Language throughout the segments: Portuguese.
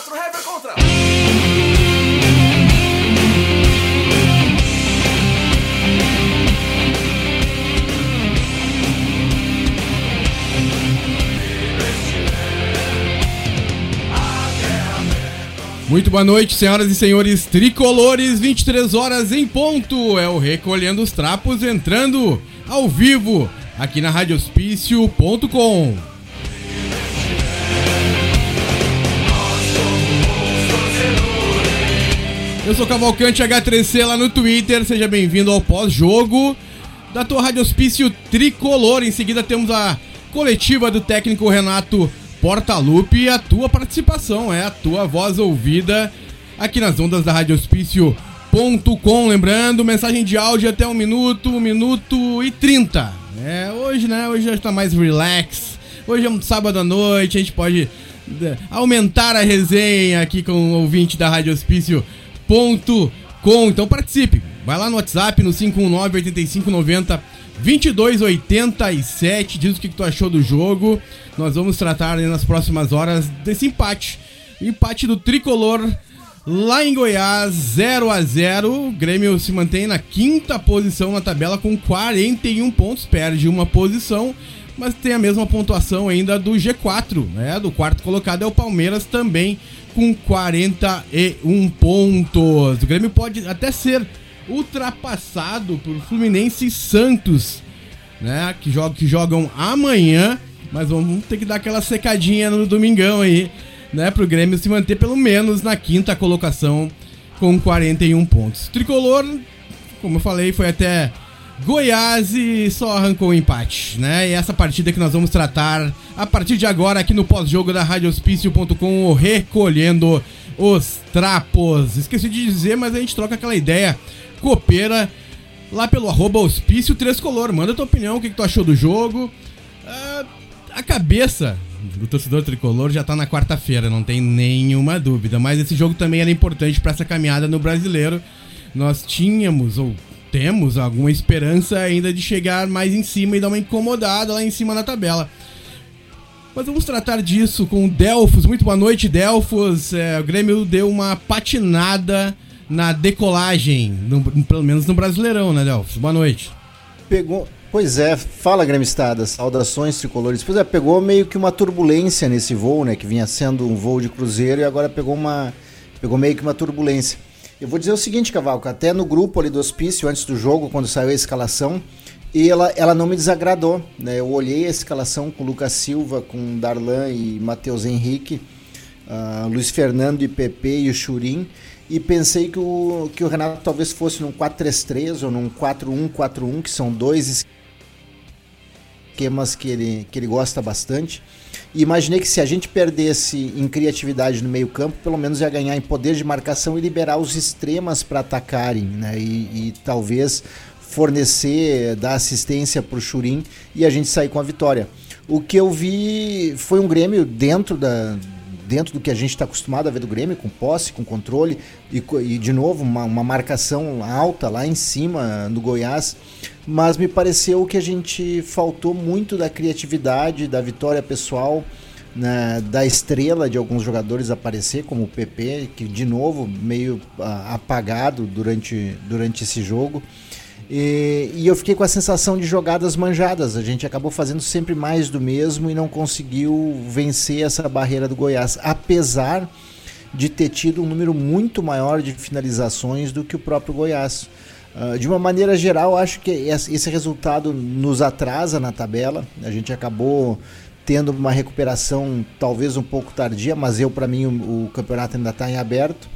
4, Hever contra. Muito boa noite, senhoras e senhores tricolores, 23 horas em ponto. É o Recolhendo os Trapos entrando ao vivo aqui na radiospício.com. Eu sou Cavalcante H3C lá no Twitter, seja bem-vindo ao pós-jogo da tua Rádio Hospício Tricolor. Em seguida temos a coletiva do técnico Renato Portalupe e a tua participação, é a tua voz ouvida aqui nas ondas da Rádio Hospício.com. Lembrando, mensagem de áudio até um minuto, um minuto e trinta. É, hoje, né? Hoje já está mais relax. Hoje é um sábado à noite, a gente pode é, aumentar a resenha aqui com o ouvinte da Rádio Hospício.com. Então participe. Vai lá no WhatsApp no 519 8590 2287. Diz o que, tu achou do jogo. Nós vamos tratar nas próximas horas desse empate. Empate do tricolor lá em Goiás, 0 a 0 O Grêmio se mantém na quinta posição na tabela com 41 pontos. Perde uma posição, mas tem a mesma pontuação ainda do G4, né? Do quarto colocado é o Palmeiras também com 41 pontos. O Grêmio pode até ser ultrapassado por Fluminense e Santos, né? Que, jogam, que jogam amanhã, mas vamos ter que dar aquela secadinha no domingão aí, né? Pro Grêmio se manter pelo menos na quinta colocação com 41 pontos. Tricolor, como eu falei, foi até Goiás e só arrancou o um empate, né? E essa partida que nós vamos tratar a partir de agora aqui no pós-jogo da radiospício.com, recolhendo os trapos. Esqueci de dizer, mas a gente troca aquela ideia copeira lá pelo arroba hospício Color. Manda tua opinião, o que, que tu achou do jogo. Uh, a cabeça do torcedor tricolor já tá na quarta-feira, não tem nenhuma dúvida. Mas esse jogo também era importante para essa caminhada no brasileiro. Nós tínhamos, ou temos, alguma esperança ainda de chegar mais em cima e dar uma incomodada lá em cima na tabela. Mas vamos tratar disso com o Delfos. Muito boa noite, Delfos. É, o Grêmio deu uma patinada na decolagem, no, pelo menos no Brasileirão, né, Delfos? Boa noite. Pegou. Pois é, fala gremistada, saudações tricolores. Pois é, pegou meio que uma turbulência nesse voo, né? Que vinha sendo um voo de cruzeiro e agora pegou uma. Pegou meio que uma turbulência. Eu vou dizer o seguinte, Cavalco, até no grupo ali do hospício, antes do jogo, quando saiu a escalação, e ela, ela não me desagradou. Né? Eu olhei a escalação com Lucas Silva, com Darlan e Matheus Henrique, uh, Luiz Fernando e Pepe e o Churim, e pensei que o, que o Renato talvez fosse num 4-3-3 ou num 4-1-4-1, que são dois esquemas que ele, que ele gosta bastante. E imaginei que se a gente perdesse em criatividade no meio-campo, pelo menos ia ganhar em poder de marcação e liberar os extremas para atacarem, né? E, e, talvez fornecer, dar assistência para o Churim e a gente sair com a vitória. O que eu vi foi um Grêmio dentro da, dentro do que a gente está acostumado a ver do Grêmio, com posse, com controle e, e de novo uma, uma, marcação alta lá em cima do Goiás. Mas me pareceu que a gente faltou muito da criatividade, da vitória pessoal, né, da estrela de alguns jogadores aparecer, como o PP, que de novo meio uh, apagado durante, durante esse jogo. E, e, eu fiquei com a sensação de jogadas manjadas. A gente acabou fazendo sempre mais do mesmo e não conseguiu vencer essa barreira do Goiás, apesar de ter tido um número muito maior de finalizações do que o próprio Goiás. Uh, de uma maneira geral, acho que esse resultado nos atrasa na tabela. A gente acabou tendo uma recuperação talvez um pouco tardia, mas eu para mim o, o campeonato ainda está em aberto.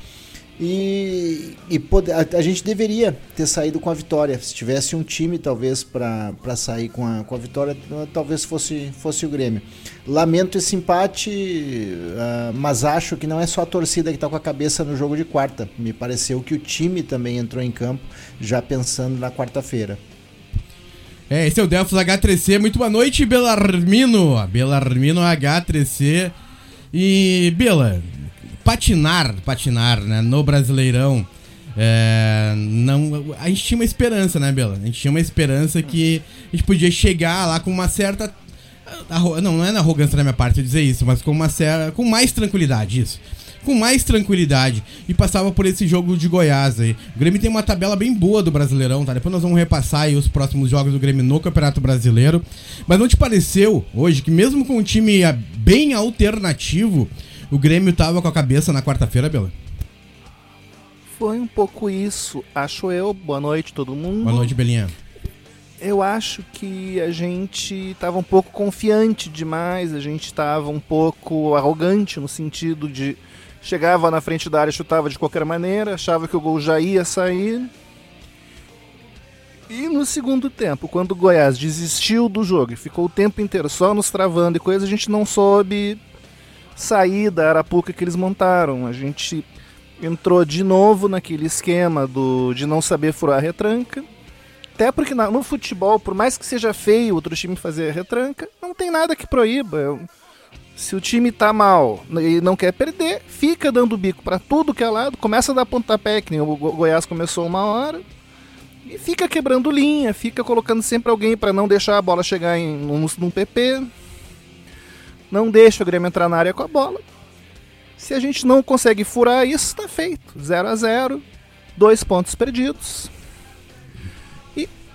E, e a, a, gente deveria ter saído com a vitória. Se tivesse um time, talvez, para sair com a, com a vitória, talvez fosse, fosse o Grêmio. Lamento esse empate, uh, mas acho que não é só a torcida que está com a cabeça no jogo de quarta. Me pareceu que o time também entrou em campo já pensando na quarta-feira. É, esse é o Delfos H3C. Muito boa noite, Belarmino. Belarmino H3C. E, Bela, patinar, patinar, né, no Brasileirão. É, não, a gente tinha uma esperança, né, Bela? A gente tinha uma esperança que a gente podia chegar lá com uma certa. Não, não é na arrogância da minha parte dizer isso, mas com uma certa. com mais tranquilidade, isso. com mais tranquilidade e passava por esse jogo de Goiás aí. O Grêmio tem uma tabela bem boa do Brasileirão, tá? Depois nós vamos repassar os próximos jogos do Grêmio no Campeonato Brasileiro. Mas não te pareceu hoje que mesmo com um time bem alternativo, o Grêmio tava com a cabeça na quarta-feira, Bela? Foi um pouco isso, acho eu. Boa noite, todo mundo. Boa noite, Belinha eu acho que a gente estava um pouco confiante demais, a gente estava um pouco arrogante no sentido de chegava na frente da área, chutava de qualquer maneira, achava que o gol já ia sair. E no segundo tempo, quando o Goiás desistiu do jogo e ficou o tempo inteiro só nos travando e coisa, a gente não soube sair da arapuca que eles montaram. A gente entrou de novo naquele esquema do de não saber furar a retranca até porque no futebol, por mais que seja feio outro time fazer retranca, não tem nada que proíba. Se o time tá mal e não quer perder, fica dando bico para tudo que é lado, começa a dar pontapé, que nem o Goiás começou uma hora, e fica quebrando linha, fica colocando sempre alguém para não deixar a bola chegar em num, num PP, não deixa o Grêmio entrar na área com a bola. Se a gente não consegue furar isso, tá feito. 0 a 0 dois pontos perdidos.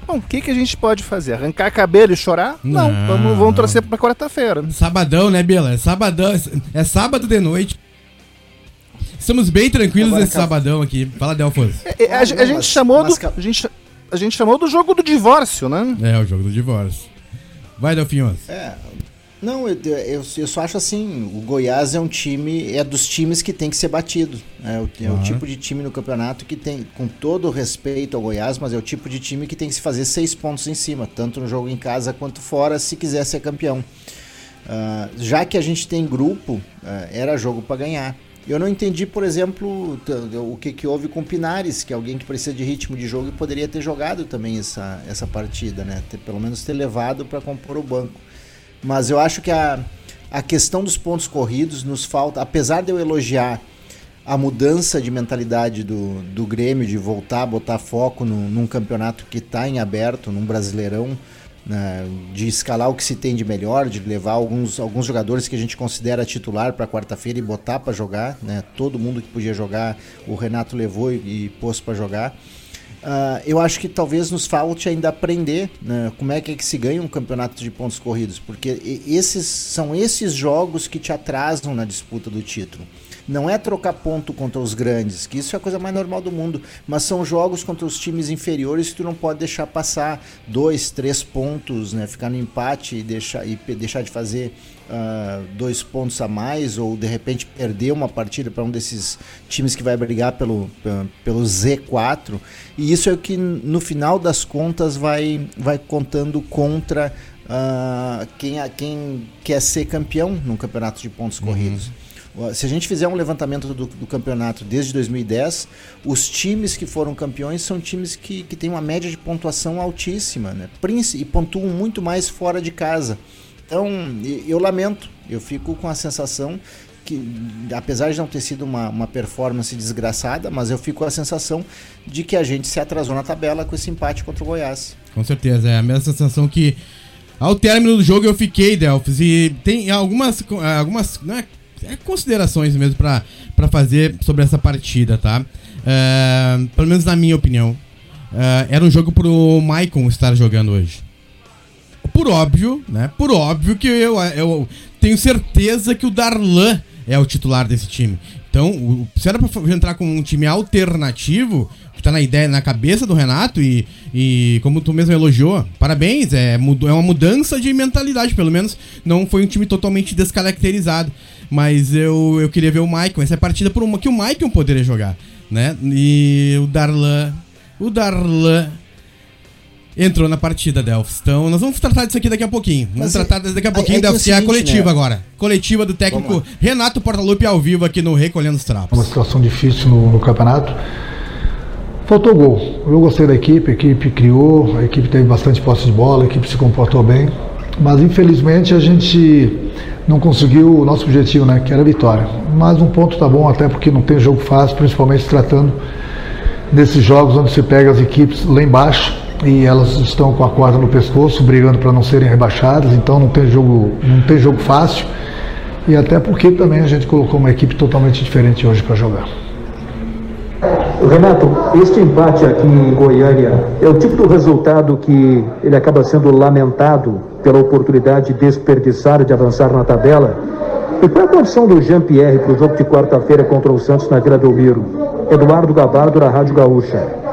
Bom, o que, que a gente pode fazer? Arrancar cabelo e chorar? Não, não vamos, vamos torcer pra quarta-feira. Sabadão, né, Bela? É sabadão, é sábado de noite. Estamos bem tranquilos Agora, nesse sabadão aqui. Fala, Delfos. É, é, a, a, gente chamou do, a, gente, a gente chamou do jogo do divórcio, né? É, o jogo do divórcio. Vai, Delfinhos. É, não, eu, eu, eu, só acho assim, o Goiás é um time, é dos times que tem que ser batido. É o, é uhum. o tipo de time no campeonato que tem, com todo o respeito ao Goiás, mas é o tipo de time que tem que se fazer seis pontos em cima, tanto no jogo em casa quanto fora, se quiser ser campeão. Uh, já que a gente tem grupo, uh, era jogo para ganhar. Eu não entendi, por exemplo, o que, que houve com o Pinares, que é alguém que precisa de ritmo de jogo e poderia ter jogado também essa, essa partida, né? Ter, pelo menos ter levado para compor o banco. Mas eu acho que a, a questão dos pontos corridos nos falta, apesar de eu elogiar a mudança de mentalidade do, do Grêmio, de voltar a botar foco no, num campeonato que está em aberto, num brasileirão, né, de escalar o que se tem de melhor, de levar alguns, alguns jogadores que a gente considera titular para quarta-feira e botar para jogar. Né, todo mundo que podia jogar, o Renato levou e, e pôs para jogar. Uh, eu acho que talvez nos falte ainda aprender né, como é que, é que se ganha um campeonato de pontos corridos, porque esses são esses jogos que te atrasam na disputa do título. Não é trocar ponto contra os grandes, que isso é a coisa mais normal do mundo, mas são jogos contra os times inferiores que tu não pode deixar passar dois, três pontos, né? Ficar no empate e deixar, e deixar de fazer uh, dois pontos a mais, ou de repente perder uma partida para um desses times que vai brigar pelo, pelo Z4. E isso é o que no final das contas vai, vai contando contra uh, quem, quem quer ser campeão no campeonato de pontos uhum. corridos. Se a gente fizer um levantamento do, do, campeonato desde 2010, os times que foram campeões são times que, que têm uma média de pontuação altíssima, né? e pontuam muito mais fora de casa. Então, eu lamento, eu fico com a sensação que, apesar de não ter sido uma, uma performance desgraçada, mas eu fico com a sensação de que a gente se atrasou na tabela com esse empate contra o Goiás. Com certeza, é a mesma sensação que ao término do jogo eu fiquei, Delfos, e tem algumas, algumas não é é, considerações mesmo para fazer sobre essa partida, tá? Uh, pelo menos na minha opinião. Uh, era um jogo pro Maicon estar jogando hoje. Por óbvio, né? Por óbvio que eu, eu tenho certeza que o Darlan é o titular desse time. Então, o, se era pra entrar com um time alternativo, que tá na ideia, na cabeça do Renato, e, e como tu mesmo elogiou, parabéns, é, é uma mudança de mentalidade, pelo menos não foi um time totalmente descaracterizado. Mas eu, eu queria ver o Maicon. Essa é a partida por uma que o Maicon poderia jogar, né? E o Darlan. O Darlan entrou na partida, Delphs. Então, nós vamos tratar disso aqui daqui a pouquinho. Vamos Mas tratar disso daqui a pouquinho, é, é Delphs, que é, a coletiva né? agora. Coletiva do técnico Renato Portaluppi ao vivo aqui no Recolhendo os Trapos. Uma situação difícil no, no campeonato. Faltou gol. Eu gostei da equipe, a equipe criou, a equipe teve bastante posse de bola, a equipe se comportou bem. Mas infelizmente a gente não conseguiu o nosso objetivo, né, que era a vitória. Mas um ponto tá bom, até porque não tem jogo fácil, principalmente se tratando desses jogos onde se pega as equipes lá embaixo e elas estão com a corda no pescoço, brigando para não serem rebaixadas, então não tem jogo, não tem jogo fácil. E até porque também a gente colocou uma equipe totalmente diferente hoje para jogar. Renato, este empate aqui em Goiânia é o tipo do resultado que ele acaba sendo lamentado pela oportunidade desperdiçada de avançar na tabela? E qual é a condição do Jean-Pierre para o jogo de quarta-feira contra o Santos na Vila Belmiro? Eduardo Gabardo, da Rádio Gaúcha.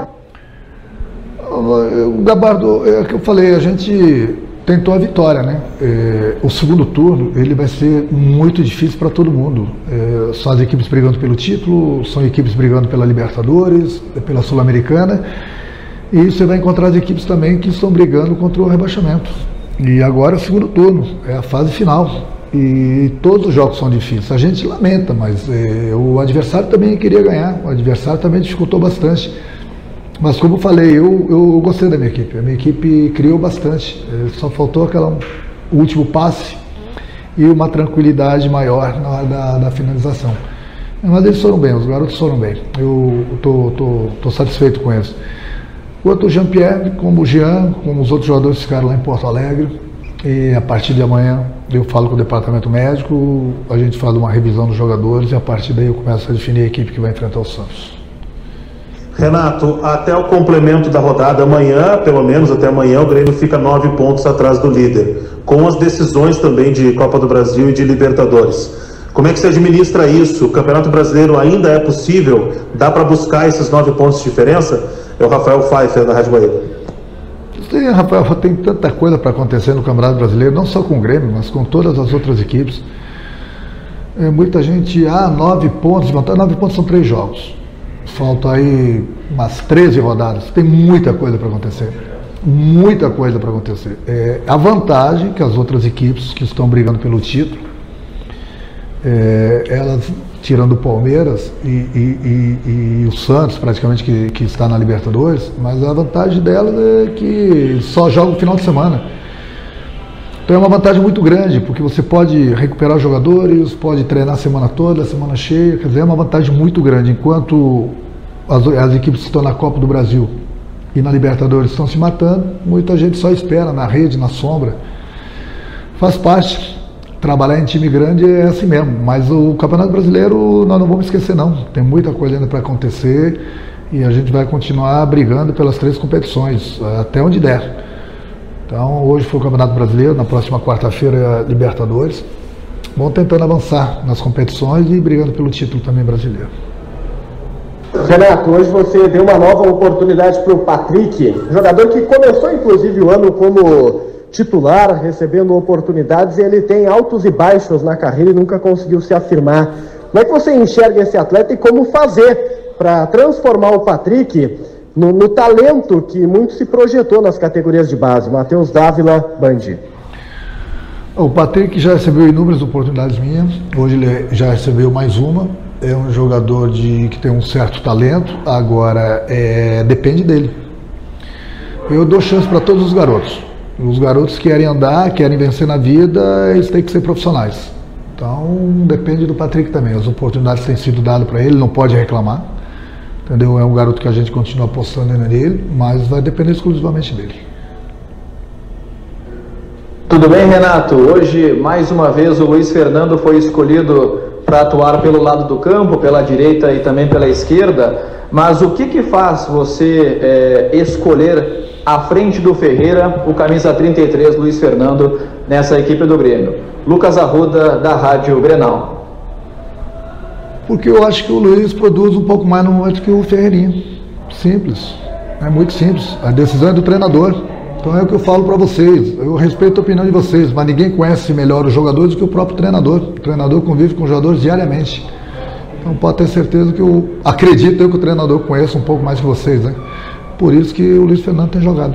O Gabardo, é o que eu falei, a gente tentou a vitória, né? É, o segundo turno ele vai ser muito difícil para todo mundo. É, são as equipes brigando pelo título, são equipes brigando pela Libertadores, pela Sul-Americana, e você vai encontrar as equipes também que estão brigando contra o rebaixamento. E agora é o segundo turno, é a fase final. E todos os jogos são difíceis. A gente lamenta, mas é, o adversário também queria ganhar, o adversário também dificultou bastante. Mas como falei, eu, eu gostei da minha equipe. A minha equipe criou bastante. É, só faltou aquela último passe e uma tranquilidade maior na hora da, da finalização. Mas eles foram bem, os garotos foram bem. Eu tô, tô, tô satisfeito com eles. Quanto o Jean-Pierre, como o Jean, como os outros jogadores ficaram lá em Porto Alegre. E a partir de amanhã eu falo com o departamento médico, a gente faz uma revisão dos jogadores e a partir daí eu começo a definir a equipe que vai enfrentar o Santos. Renato, até o complemento da rodada amanhã, pelo menos até amanhã, o Grêmio fica nove pontos atrás do líder, com as decisões também de Copa do Brasil e de Libertadores. Como é que se administra isso? O Campeonato Brasileiro ainda é possível? Dá para buscar esses nove pontos de diferença? É o Rafael Pfeiffer, da Rádio Bahia. Sim, Rafael, tem tanta coisa para acontecer no Campeonato Brasileiro, não só com o Grêmio, mas com todas as outras equipes. É, muita gente, ah, nove pontos, nove pontos são três jogos. Faltam aí umas 13 rodadas. Tem muita coisa para acontecer. Muita coisa para acontecer. É, a vantagem que as outras equipes que estão brigando pelo título, é, elas tirando o Palmeiras e, e, e, e, o Santos, praticamente, que, que está na Libertadores, mas a vantagem delas é que só joga no final de semana. Então é uma vantagem muito grande, porque você pode recuperar jogadores, pode treinar a semana toda, a semana cheia, quer dizer, é uma vantagem muito grande. Enquanto as, as equipes que estão na Copa do Brasil e na Libertadores estão se matando, muita gente só espera na rede, na sombra. Faz parte. Trabalhar em time grande é assim mesmo, mas o Campeonato Brasileiro nós não vamos esquecer não. Tem muita coisa ainda para acontecer e a gente vai continuar brigando pelas três competições, até onde der. Então, hoje foi o Campeonato Brasileiro, na próxima quarta-feira é a Libertadores. Vamos tentando avançar nas competições e brigando pelo título também brasileiro. Renato, hoje você deu uma nova oportunidade para o Patrick, jogador que começou inclusive o ano como titular, recebendo oportunidades, e ele tem altos e baixos na carreira e nunca conseguiu se afirmar. Como é que você enxerga esse atleta e como fazer para transformar o Patrick no, no, talento que muito se projetou nas categorias de base. Matheus Dávila, Bandi. O Patrick já recebeu inúmeras oportunidades minhas, hoje ele já recebeu mais uma. É um jogador de, que tem um certo talento, agora é, depende dele. Eu dou chance para todos os garotos. Os garotos querem andar, querem vencer na vida, eles têm que ser profissionais. Então depende do Patrick também. As oportunidades têm sido dadas para ele, não pode reclamar. Entendeu? É um garoto que a gente continua apostando nele, mas vai depender exclusivamente dele. Tudo bem, Renato? Hoje, mais uma vez, o Luiz Fernando foi escolhido para atuar pelo lado do campo, pela direita e também pela esquerda. Mas o que, que faz você é, escolher à frente do Ferreira o camisa 33, Luiz Fernando, nessa equipe do Grêmio? Lucas Arruda, da Rádio Grenal porque eu acho que o Luiz produz um pouco mais no momento que o Ferreirinha. Simples. É muito simples. A decisão é do treinador. Então é o que eu falo para vocês. Eu respeito a opinião de vocês, mas ninguém conhece melhor os jogadores do que o próprio treinador. O treinador convive com os jogadores diariamente. Então pode ter certeza que eu acredito eu que o treinador conheça um pouco mais que vocês, né? Por isso que o Luiz Fernando tem jogado.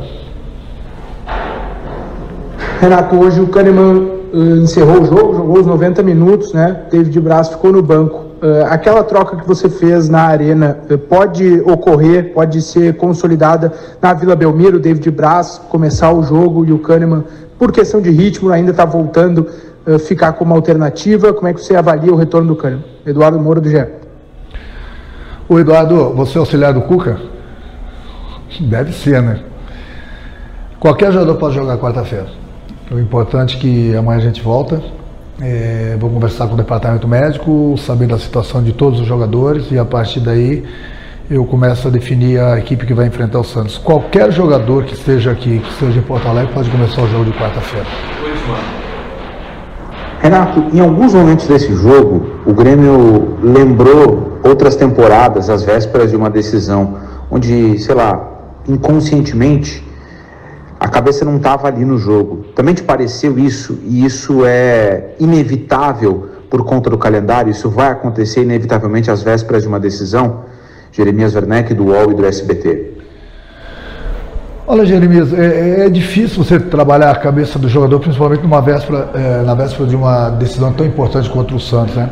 Renato, hoje o Kahneman uh, encerrou o jogo, jogou os 90 minutos, né? David Braz ficou no banco. Uh, aquela troca que você fez na arena uh, pode ocorrer, pode ser consolidada na Vila Belmiro, David Braz começar o jogo e o Kahneman, por questão de ritmo, ainda está voltando uh, ficar como alternativa. Como é que você avalia o retorno do Kahneman? Eduardo Moura do GE. O Eduardo, você é auxiliar do Cuca? Deve ser, né? Qualquer jogador pode jogar quarta-feira. O importante é que amanhã a gente volta É, vou conversar com o departamento médico, saber da situação de todos os jogadores e a partir daí eu começo a definir a equipe que vai enfrentar o Santos. Qualquer jogador que esteja aqui, que esteja em Porto Alegre, pode começar o jogo de quarta-feira. Renato, em alguns momentos desse jogo, o Grêmio lembrou outras temporadas, às vésperas de uma decisão, onde, sei lá, inconscientemente, a cabeça não estava ali no jogo. Também te pareceu isso? E isso é inevitável por conta do calendário? Isso vai acontecer inevitavelmente às vésperas de uma decisão? Jeremias Werneck, do UOL e do SBT. Olha, Jeremias, é, é, difícil você trabalhar a cabeça do jogador, principalmente numa véspera, é, na véspera de uma decisão tão importante contra o Santos, né?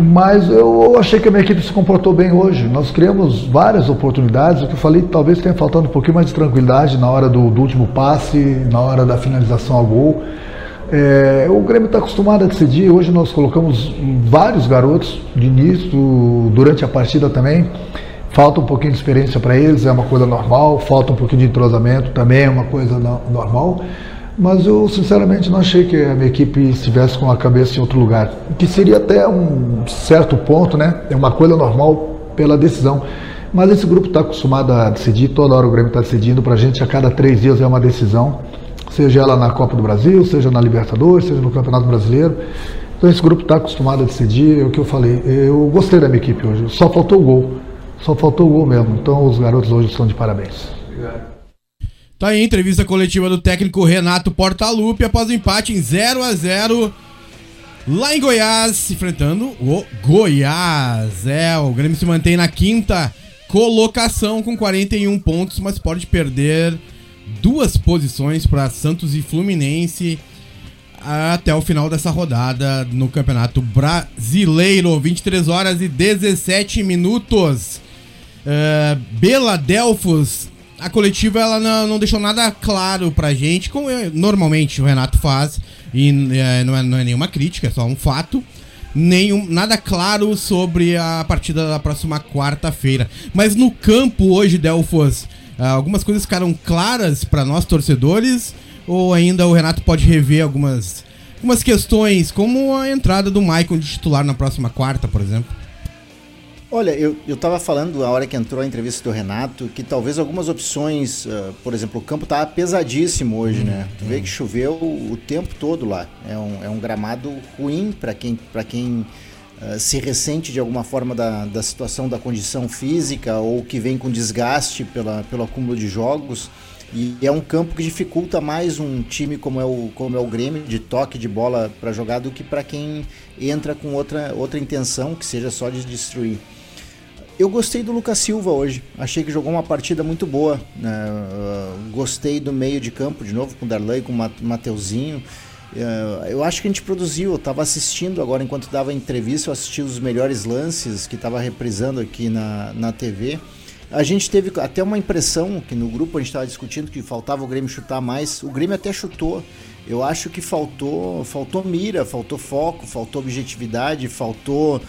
Mas eu achei que a minha equipe se comportou bem hoje. Nós criamos várias oportunidades. O que eu falei, talvez tenha faltando um pouquinho mais de tranquilidade na hora do, do último passe, na hora da finalização ao gol. É, o Grêmio está acostumado a decidir. Hoje nós colocamos vários garotos de início, durante a partida também. Falta um pouquinho de experiência para eles, é uma coisa normal. Falta um pouquinho de entrosamento, também é uma coisa normal. Mas eu, sinceramente, não achei que a minha equipe estivesse com a cabeça em outro lugar. Que seria até um certo ponto, né? É uma coisa normal pela decisão. Mas esse grupo está acostumado a decidir, toda hora o Grêmio está decidindo. Para a gente, a cada três dias é uma decisão, seja ela na Copa do Brasil, seja na Libertadores, seja no Campeonato Brasileiro. Então esse grupo está acostumado a decidir. É o que eu falei. Eu gostei da minha equipe hoje. Só faltou o gol. Só faltou o gol mesmo. Então os garotos hoje estão de parabéns. Tá aí, entrevista coletiva do técnico Renato Portaluppi após o empate em 0 a 0 lá em Goiás, enfrentando o Goiás. É, o Grêmio se mantém na quinta colocação com 41 pontos, mas pode perder duas posições para Santos e Fluminense até o final dessa rodada no Campeonato Brasileiro. 23 horas e 17 minutos. Uh, Bela Delfos, a coletiva ela não, não, deixou nada claro pra gente, como normalmente o Renato faz, e é, não, é, não é nenhuma crítica, é só um fato. Nenhum, nada claro sobre a partida da próxima quarta-feira. Mas no campo hoje, Delfos, uh, algumas coisas ficaram claras para nós torcedores, ou ainda o Renato pode rever algumas, algumas questões, como a entrada do Maicon de titular na próxima quarta, por exemplo? Olha, eu, eu tava falando na hora que entrou a entrevista do Renato que talvez algumas opções, uh, por exemplo, o campo tá pesadíssimo hoje, hum, né? Tu hum. vê que choveu o tempo todo lá. É um, é um gramado ruim para quem, pra quem uh, se ressente de alguma forma da, da situação da condição física ou que vem com desgaste pela, pelo acúmulo de jogos. E é um campo que dificulta mais um time como é o, como é o Grêmio, de toque de bola para jogar, do que para quem entra com outra, outra intenção, que seja só de destruir. Eu gostei do Lucas Silva hoje. Achei que jogou uma partida muito boa. Né? Gostei do meio de campo, de novo, com o Darlan e com o Mateuzinho. Uh, eu acho que a gente produziu. Eu estava assistindo agora, enquanto dava entrevista, eu assisti os melhores lances que estava reprisando aqui na, na TV. A gente teve até uma impressão que no grupo a gente estava discutindo que faltava o Grêmio chutar mais. O Grêmio até chutou. Eu acho que faltou, faltou mira, faltou foco, faltou objetividade, faltou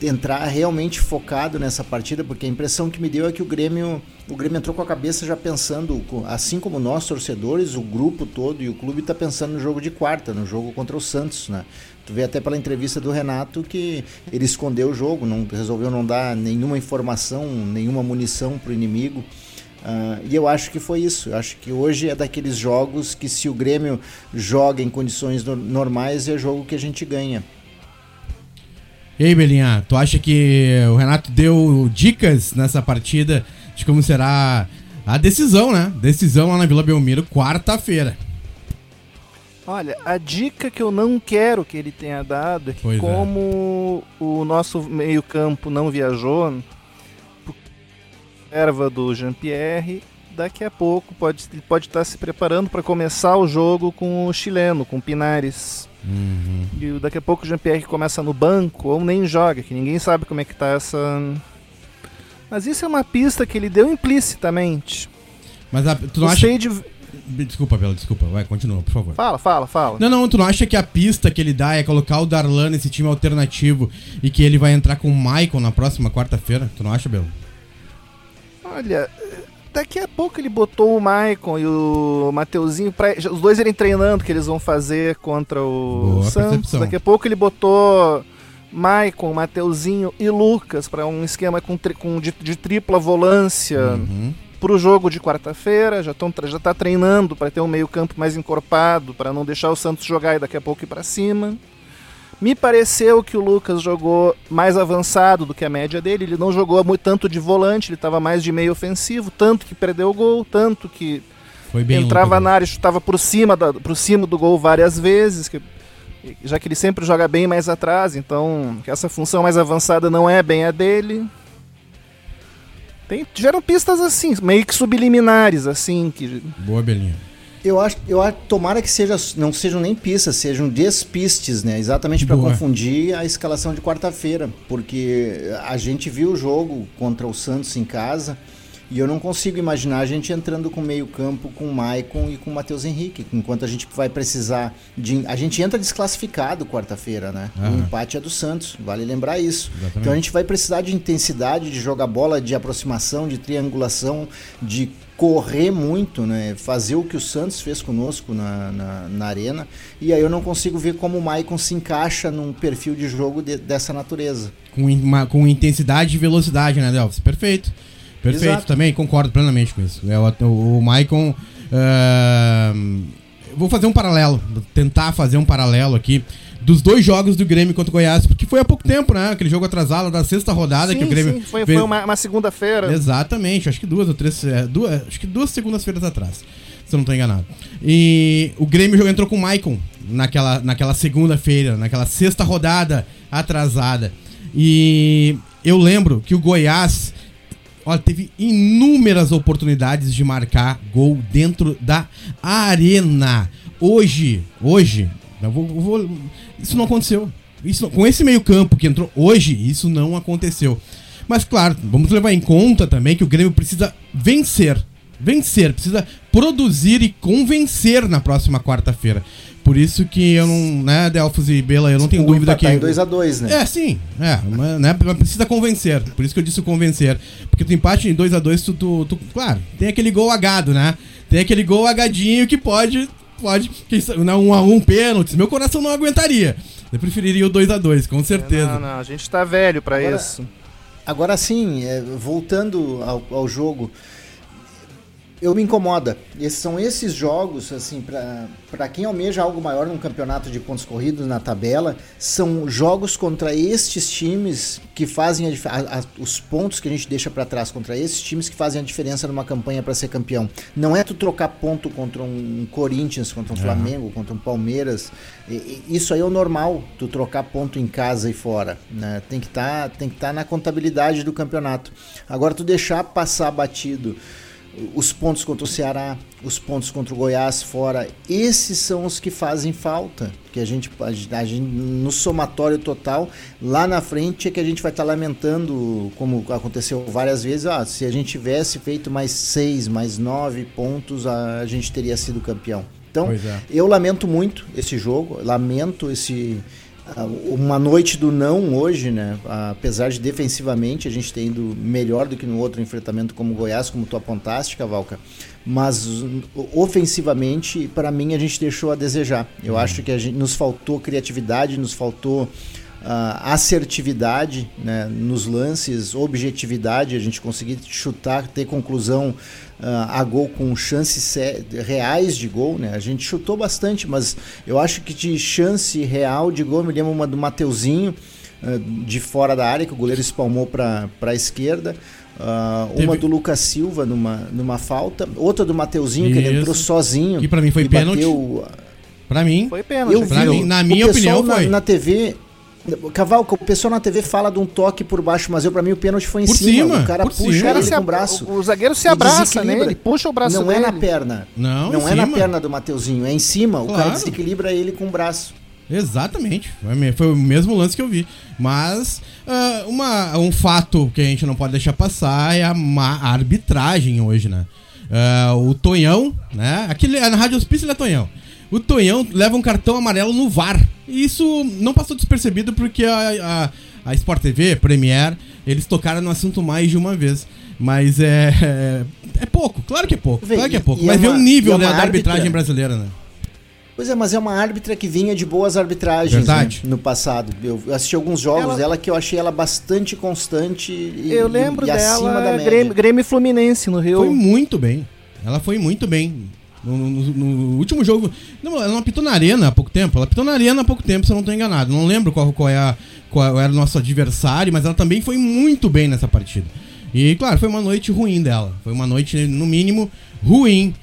entrar realmente focado nessa partida, porque a impressão que me deu é que o Grêmio, o Grêmio entrou com a cabeça já pensando, assim como nós torcedores, o grupo todo e o clube está pensando no jogo de quarta, no jogo contra o Santos, né? Tu vê até pela entrevista do Renato que ele escondeu o jogo, não resolveu não dar nenhuma informação, nenhuma munição para o inimigo. Uh, e eu acho que foi isso. Eu acho que hoje é daqueles jogos que se o Grêmio joga em condições normais é jogo que a gente ganha. E aí, Belinha, tu acha que o Renato deu dicas nessa partida de como será a decisão, né? Decisão lá na Vila Belmiro, quarta-feira. Olha, a dica que eu não quero que ele tenha dado é que pois é. como é. o nosso meio-campo não viajou, erva do Jean-Pierre, daqui a pouco pode, pode estar se preparando para começar o jogo com o chileno, com o Pinares. Uhum. E daqui a pouco o Jean-Pierre começa no banco ou nem joga, que ninguém sabe como é que tá essa. Mas isso é uma pista que ele deu implicitamente. Mas a, tu não acha. De... Desculpa, Bela, desculpa. Vai, continua, por favor. Fala, fala, fala. Não, não, tu não acha que a pista que ele dá é colocar o Darlan nesse time alternativo e que ele vai entrar com o Michael na próxima quarta-feira? Tu não acha, Belo? Olha, daqui a pouco ele botou o Maicon e o Mateuzinho pra os dois irem treinando que eles vão fazer contra o Boa Santos. percepção. Daqui a pouco ele botou Maicon, Mateuzinho e Lucas para um esquema com, tri- com de, de tripla volância Uhum. pro jogo de quarta-feira. Já, tão, já tá treinando para ter um meio-campo mais encorpado, para não deixar o Santos jogar e daqui a pouco ir para cima. Me pareceu que o Lucas jogou mais avançado do que a média dele. Ele não jogou muito tanto de volante, ele estava mais de meio ofensivo, tanto que perdeu o gol, tanto que entrava louco, na área e chutava por cima, da, por cima do gol várias vezes, que- já que ele sempre joga bem mais atrás, então essa função mais avançada não é bem a dele. Tem, tiveram pistas assim, meio que subliminares, assim, que Boa, Belinha. Eu acho, eu acho, tomara que seja, não sejam nem pistas, sejam despistes, né? Exatamente para confundir a escalação de quarta-feira, porque a gente viu o jogo contra o Santos em casa e eu não consigo imaginar a gente entrando com meio campo com o Maicon e com o Matheus Henrique, enquanto a gente vai precisar de, a gente entra desclassificado quarta-feira, né? O Aham. empate é do Santos, vale lembrar isso. Exatamente. Então a gente vai precisar de intensidade, de jogar bola, de aproximação, de triangulação, de correr muito, né? Fazer o que o Santos fez conosco na, na, na arena. E aí eu não consigo ver como o Maicon se encaixa num perfil de jogo de- dessa natureza. Com, uma- com intensidade e velocidade, né, Delvis? Perfeito. Perfeito, Exato. também concordo plenamente com isso. É, o, o, o Maicon. ahn, vou fazer um paralelo, tentar fazer um paralelo aqui dos dois jogos do Grêmio contra o Goiás, porque foi há pouco tempo, né? Aquele jogo atrasado da sexta rodada que o Grêmio. sim, foi, fez- foi uma, uma segunda-feira. Exatamente, acho que duas ou três. é, duas, acho que duas segundas-feiras atrás, se eu não tô enganado. E o Grêmio entrou com o Maicon naquela, naquela segunda-feira, naquela sexta rodada atrasada. E eu lembro que o Goiás. Olha, teve inúmeras oportunidades de marcar gol dentro da arena. Hoje, hoje, eu vou- eu vou- isso não aconteceu. Isso com esse meio-campo que entrou hoje, isso não aconteceu. Mas claro, vamos levar em conta também que o Grêmio precisa vencer. Vencer, precisa produzir e convencer na próxima quarta-feira. Por isso que eu não, né, Delfos e Bela, eu não tenho O dúvida empatar que em 2 a 2 né? é, sim. É, mas, né, precisa convencer. Por isso que eu disse convencer. Porque tu empate em 2x2, tu, tu, tu- Claro, tem aquele gol agado, né? Tem aquele gol agadinho que pode. Pode. Quem sabe, né, um a um pênalti. Meu coração não aguentaria. Eu preferiria o 2x2, com certeza. Não, não, a gente tá velho pra Agora- isso. Agora sim, é, voltando ao, ao jogo, eu me incomoda. Esses são esses jogos, assim, para quem almeja algo maior num campeonato de pontos corridos na tabela, são jogos contra estes times que fazem a, a- os pontos que a gente deixa para trás contra esses times que fazem a diferença numa campanha para ser campeão. Não é tu trocar ponto contra um Corinthians, contra um Flamengo, contra um Palmeiras. E- e- Isso aí é o normal, tu trocar ponto em casa e fora. Né? Tem que estar tem que tá na contabilidade do campeonato. Agora tu deixar passar batido os pontos contra o Ceará, os pontos contra o Goiás fora, esses são os que fazem falta. Que a gente, a gente- no somatório total, lá na frente é que a gente vai estar lamentando, como aconteceu várias vezes, ah, se a gente tivesse feito mais seis, mais nove pontos, a, a gente teria sido campeão. Então, é. eu lamento muito esse jogo, lamento esse uma noite do não hoje, né? Apesar de defensivamente a gente ter ido melhor do que no outro enfrentamento como Goiás, como tu apontaste, Cavalca. Mas uh, ofensivamente, para mim, a gente deixou a desejar. Eu acho que a gente, nos faltou criatividade, nos faltou ah, assertividade né, nos lances, objetividade, a gente conseguir chutar, ter conclusão ah, a gol com chances reais de gol, né? A gente chutou bastante, mas eu acho que de chance real de gol, me lembro uma do Mateuzinho ah, de fora da área, que o goleiro espalmou para a esquerda. Ah, uma Teve- do Lucas Silva numa, numa falta, outra do Mateuzinho, que ele Isso. entrou sozinho. Que pra mim foi pênalti. bateu, Pra mim, Foi pênalti. eu Pra mim, na minha opinião, na, foi. Na TV, Cavalca, o pessoal na TV fala de um toque por baixo, mas eu para mim o pênalti foi em Por cima. cima, O cara por puxa cima. O, cara ele se com o braço. o- o zagueiro se abraça nele, puxa o braço Não dele. é na perna. Não, Não em é na perna do Mateuzinho, é em cima. O cara desequilibra ele com o braço. Exatamente. Foi o mesmo lance que eu vi. Mas ah, uma, um fato que a gente não pode deixar passar é a má arbitragem hoje, né? Ah, o Tonhão, né? Aquele, na Rádio Hospício ele é Tonhão. O Tonhão leva um cartão amarelo no VAR. E isso não passou despercebido porque a, a, a Sport TV, Premier, eles tocaram no assunto mais de uma vez. Mas é, é. É pouco, claro que é pouco. Vê, claro que é pouco. e Mas é vê o nível é né, da árbitra- arbitragem brasileira, né? Pois é, mas é uma árbitra que vinha de boas arbitragens né, no passado. Eu assisti alguns jogos Ela- dela que eu achei ela bastante constante e, Eu lembro e acima da dela, média. Grêmio, Grêmio Fluminense no Rio. Foi muito bem. Ela foi muito bem. No, no- no último jogo. Não, ela não apitou na arena há pouco tempo. Ela apitou na arena há pouco tempo, se eu não estou enganado. Não lembro qual, qual, é a- qual era o nosso adversário, mas ela também foi muito bem nessa partida. E, claro, foi uma noite ruim dela. Foi uma noite, no mínimo, ruim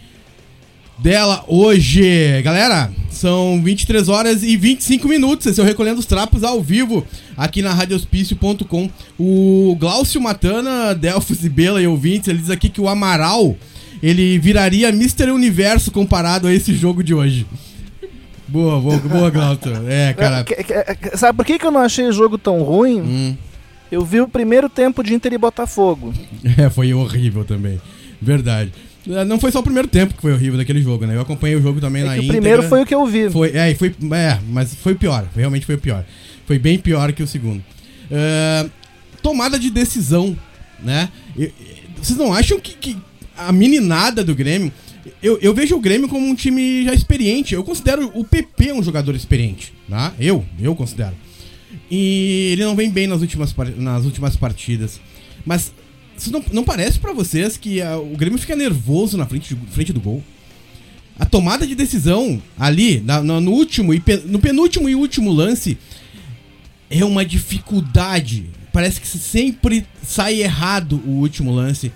dela hoje. Galera, são 23 horas e 25 minutos. Esse é o Recolhendo os Trapos ao vivo aqui na radiohospício.com. O Glaucio Matana, Delfos e Bela e ouvintes, ele diz aqui que o Amaral ele viraria Mr. Universo comparado a esse jogo de hoje. Boa, boa, boa, Glaucio. É, cara. Que- que- que- Sabe por que, que eu não achei o jogo tão ruim? Hum, Eu vi o primeiro tempo de Inter e Botafogo. é, foi horrível também. Verdade. É, Não foi só o primeiro tempo que foi horrível daquele jogo, né? Eu acompanhei o jogo também É na que o primeiro foi o que eu vi. Foi, é, foi, é, mas foi o pior. Realmente foi o pior. Foi bem pior que o segundo. É, tomada de decisão, né? E- e- vocês não acham que, que a meninada do Grêmio. Eu, eu vejo o Grêmio como um time já experiente. Eu considero o PP um jogador experiente, tá? Eu, eu considero. E ele não vem bem nas últimas, nas últimas partidas. Mas não, não parece pra vocês que ah, o Grêmio fica nervoso na frente, frente do gol? A tomada de decisão ali, na- no, no último e pe- no penúltimo e último lance, é uma dificuldade. Parece que sempre sai errado o último lance.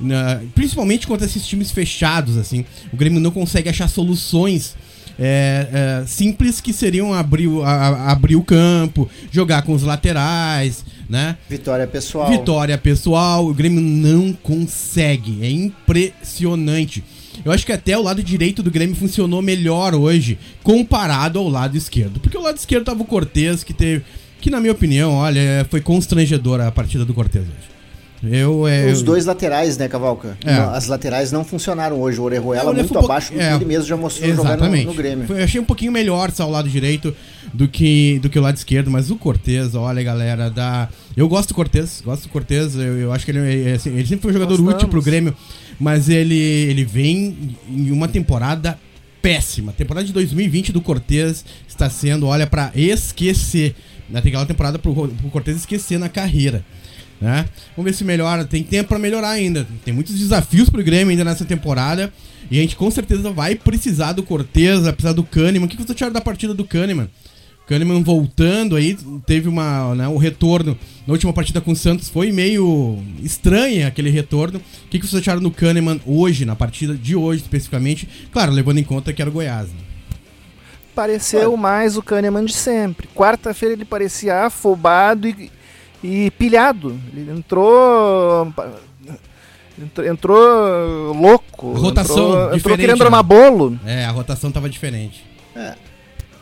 Na- principalmente contra esses times fechados, assim. O Grêmio não consegue achar soluções é, é, simples que seriam abrir, a- abrir o campo, jogar com os laterais, né? Vitória pessoal. Vitória pessoal, o Grêmio não consegue. É impressionante. Eu acho que até o lado direito do Grêmio funcionou melhor hoje, comparado ao lado esquerdo. Porque o lado esquerdo tava o Cortez, que teve. Que na minha opinião, olha, foi constrangedora a partida do Cortez hoje. Eu, é, Os eu- dois laterais, né, Cavalca? É. As laterais não funcionaram hoje. O Orejuela É, muito Lefo- abaixo do é. que ele mesmo já mostrou jogando no, Exatamente. no Grêmio. Foi- eu achei um pouquinho melhor só o lado direito do que, do que o lado esquerdo, mas o Cortez, olha, galera, dá. Eu gosto do Cortez, gosto do Cortez, eu, eu acho que ele, é, assim, ele sempre foi um jogador Gostamos. útil pro Grêmio, mas ele, ele vem em uma temporada péssima. A temporada de 2020 do Cortez está sendo, olha, pra esquecer. Né? Tem aquela temporada pro, pro Cortez esquecer na carreira. Né? Vamos ver se melhora. Tem tempo pra melhorar ainda. Tem muitos desafios pro Grêmio ainda nessa temporada. E a gente com certeza vai precisar do Cortez, vai precisar do Kahneman. O que você acharam da partida do Kahneman? Kahneman voltando aí, teve uma, né, um retorno na última partida com o Santos. Foi meio estranho aquele retorno. O que vocês acharam do Kahneman hoje, na partida de hoje especificamente? Claro, levando em conta que era o Goiás. Né? Pareceu mais o Kahneman de sempre. Quarta-feira ele parecia afobado e, e pilhado. Ele entrou. Entrou, entrou louco. Rotação entrou, entrou querendo né? armar bolo. É, a rotação tava diferente.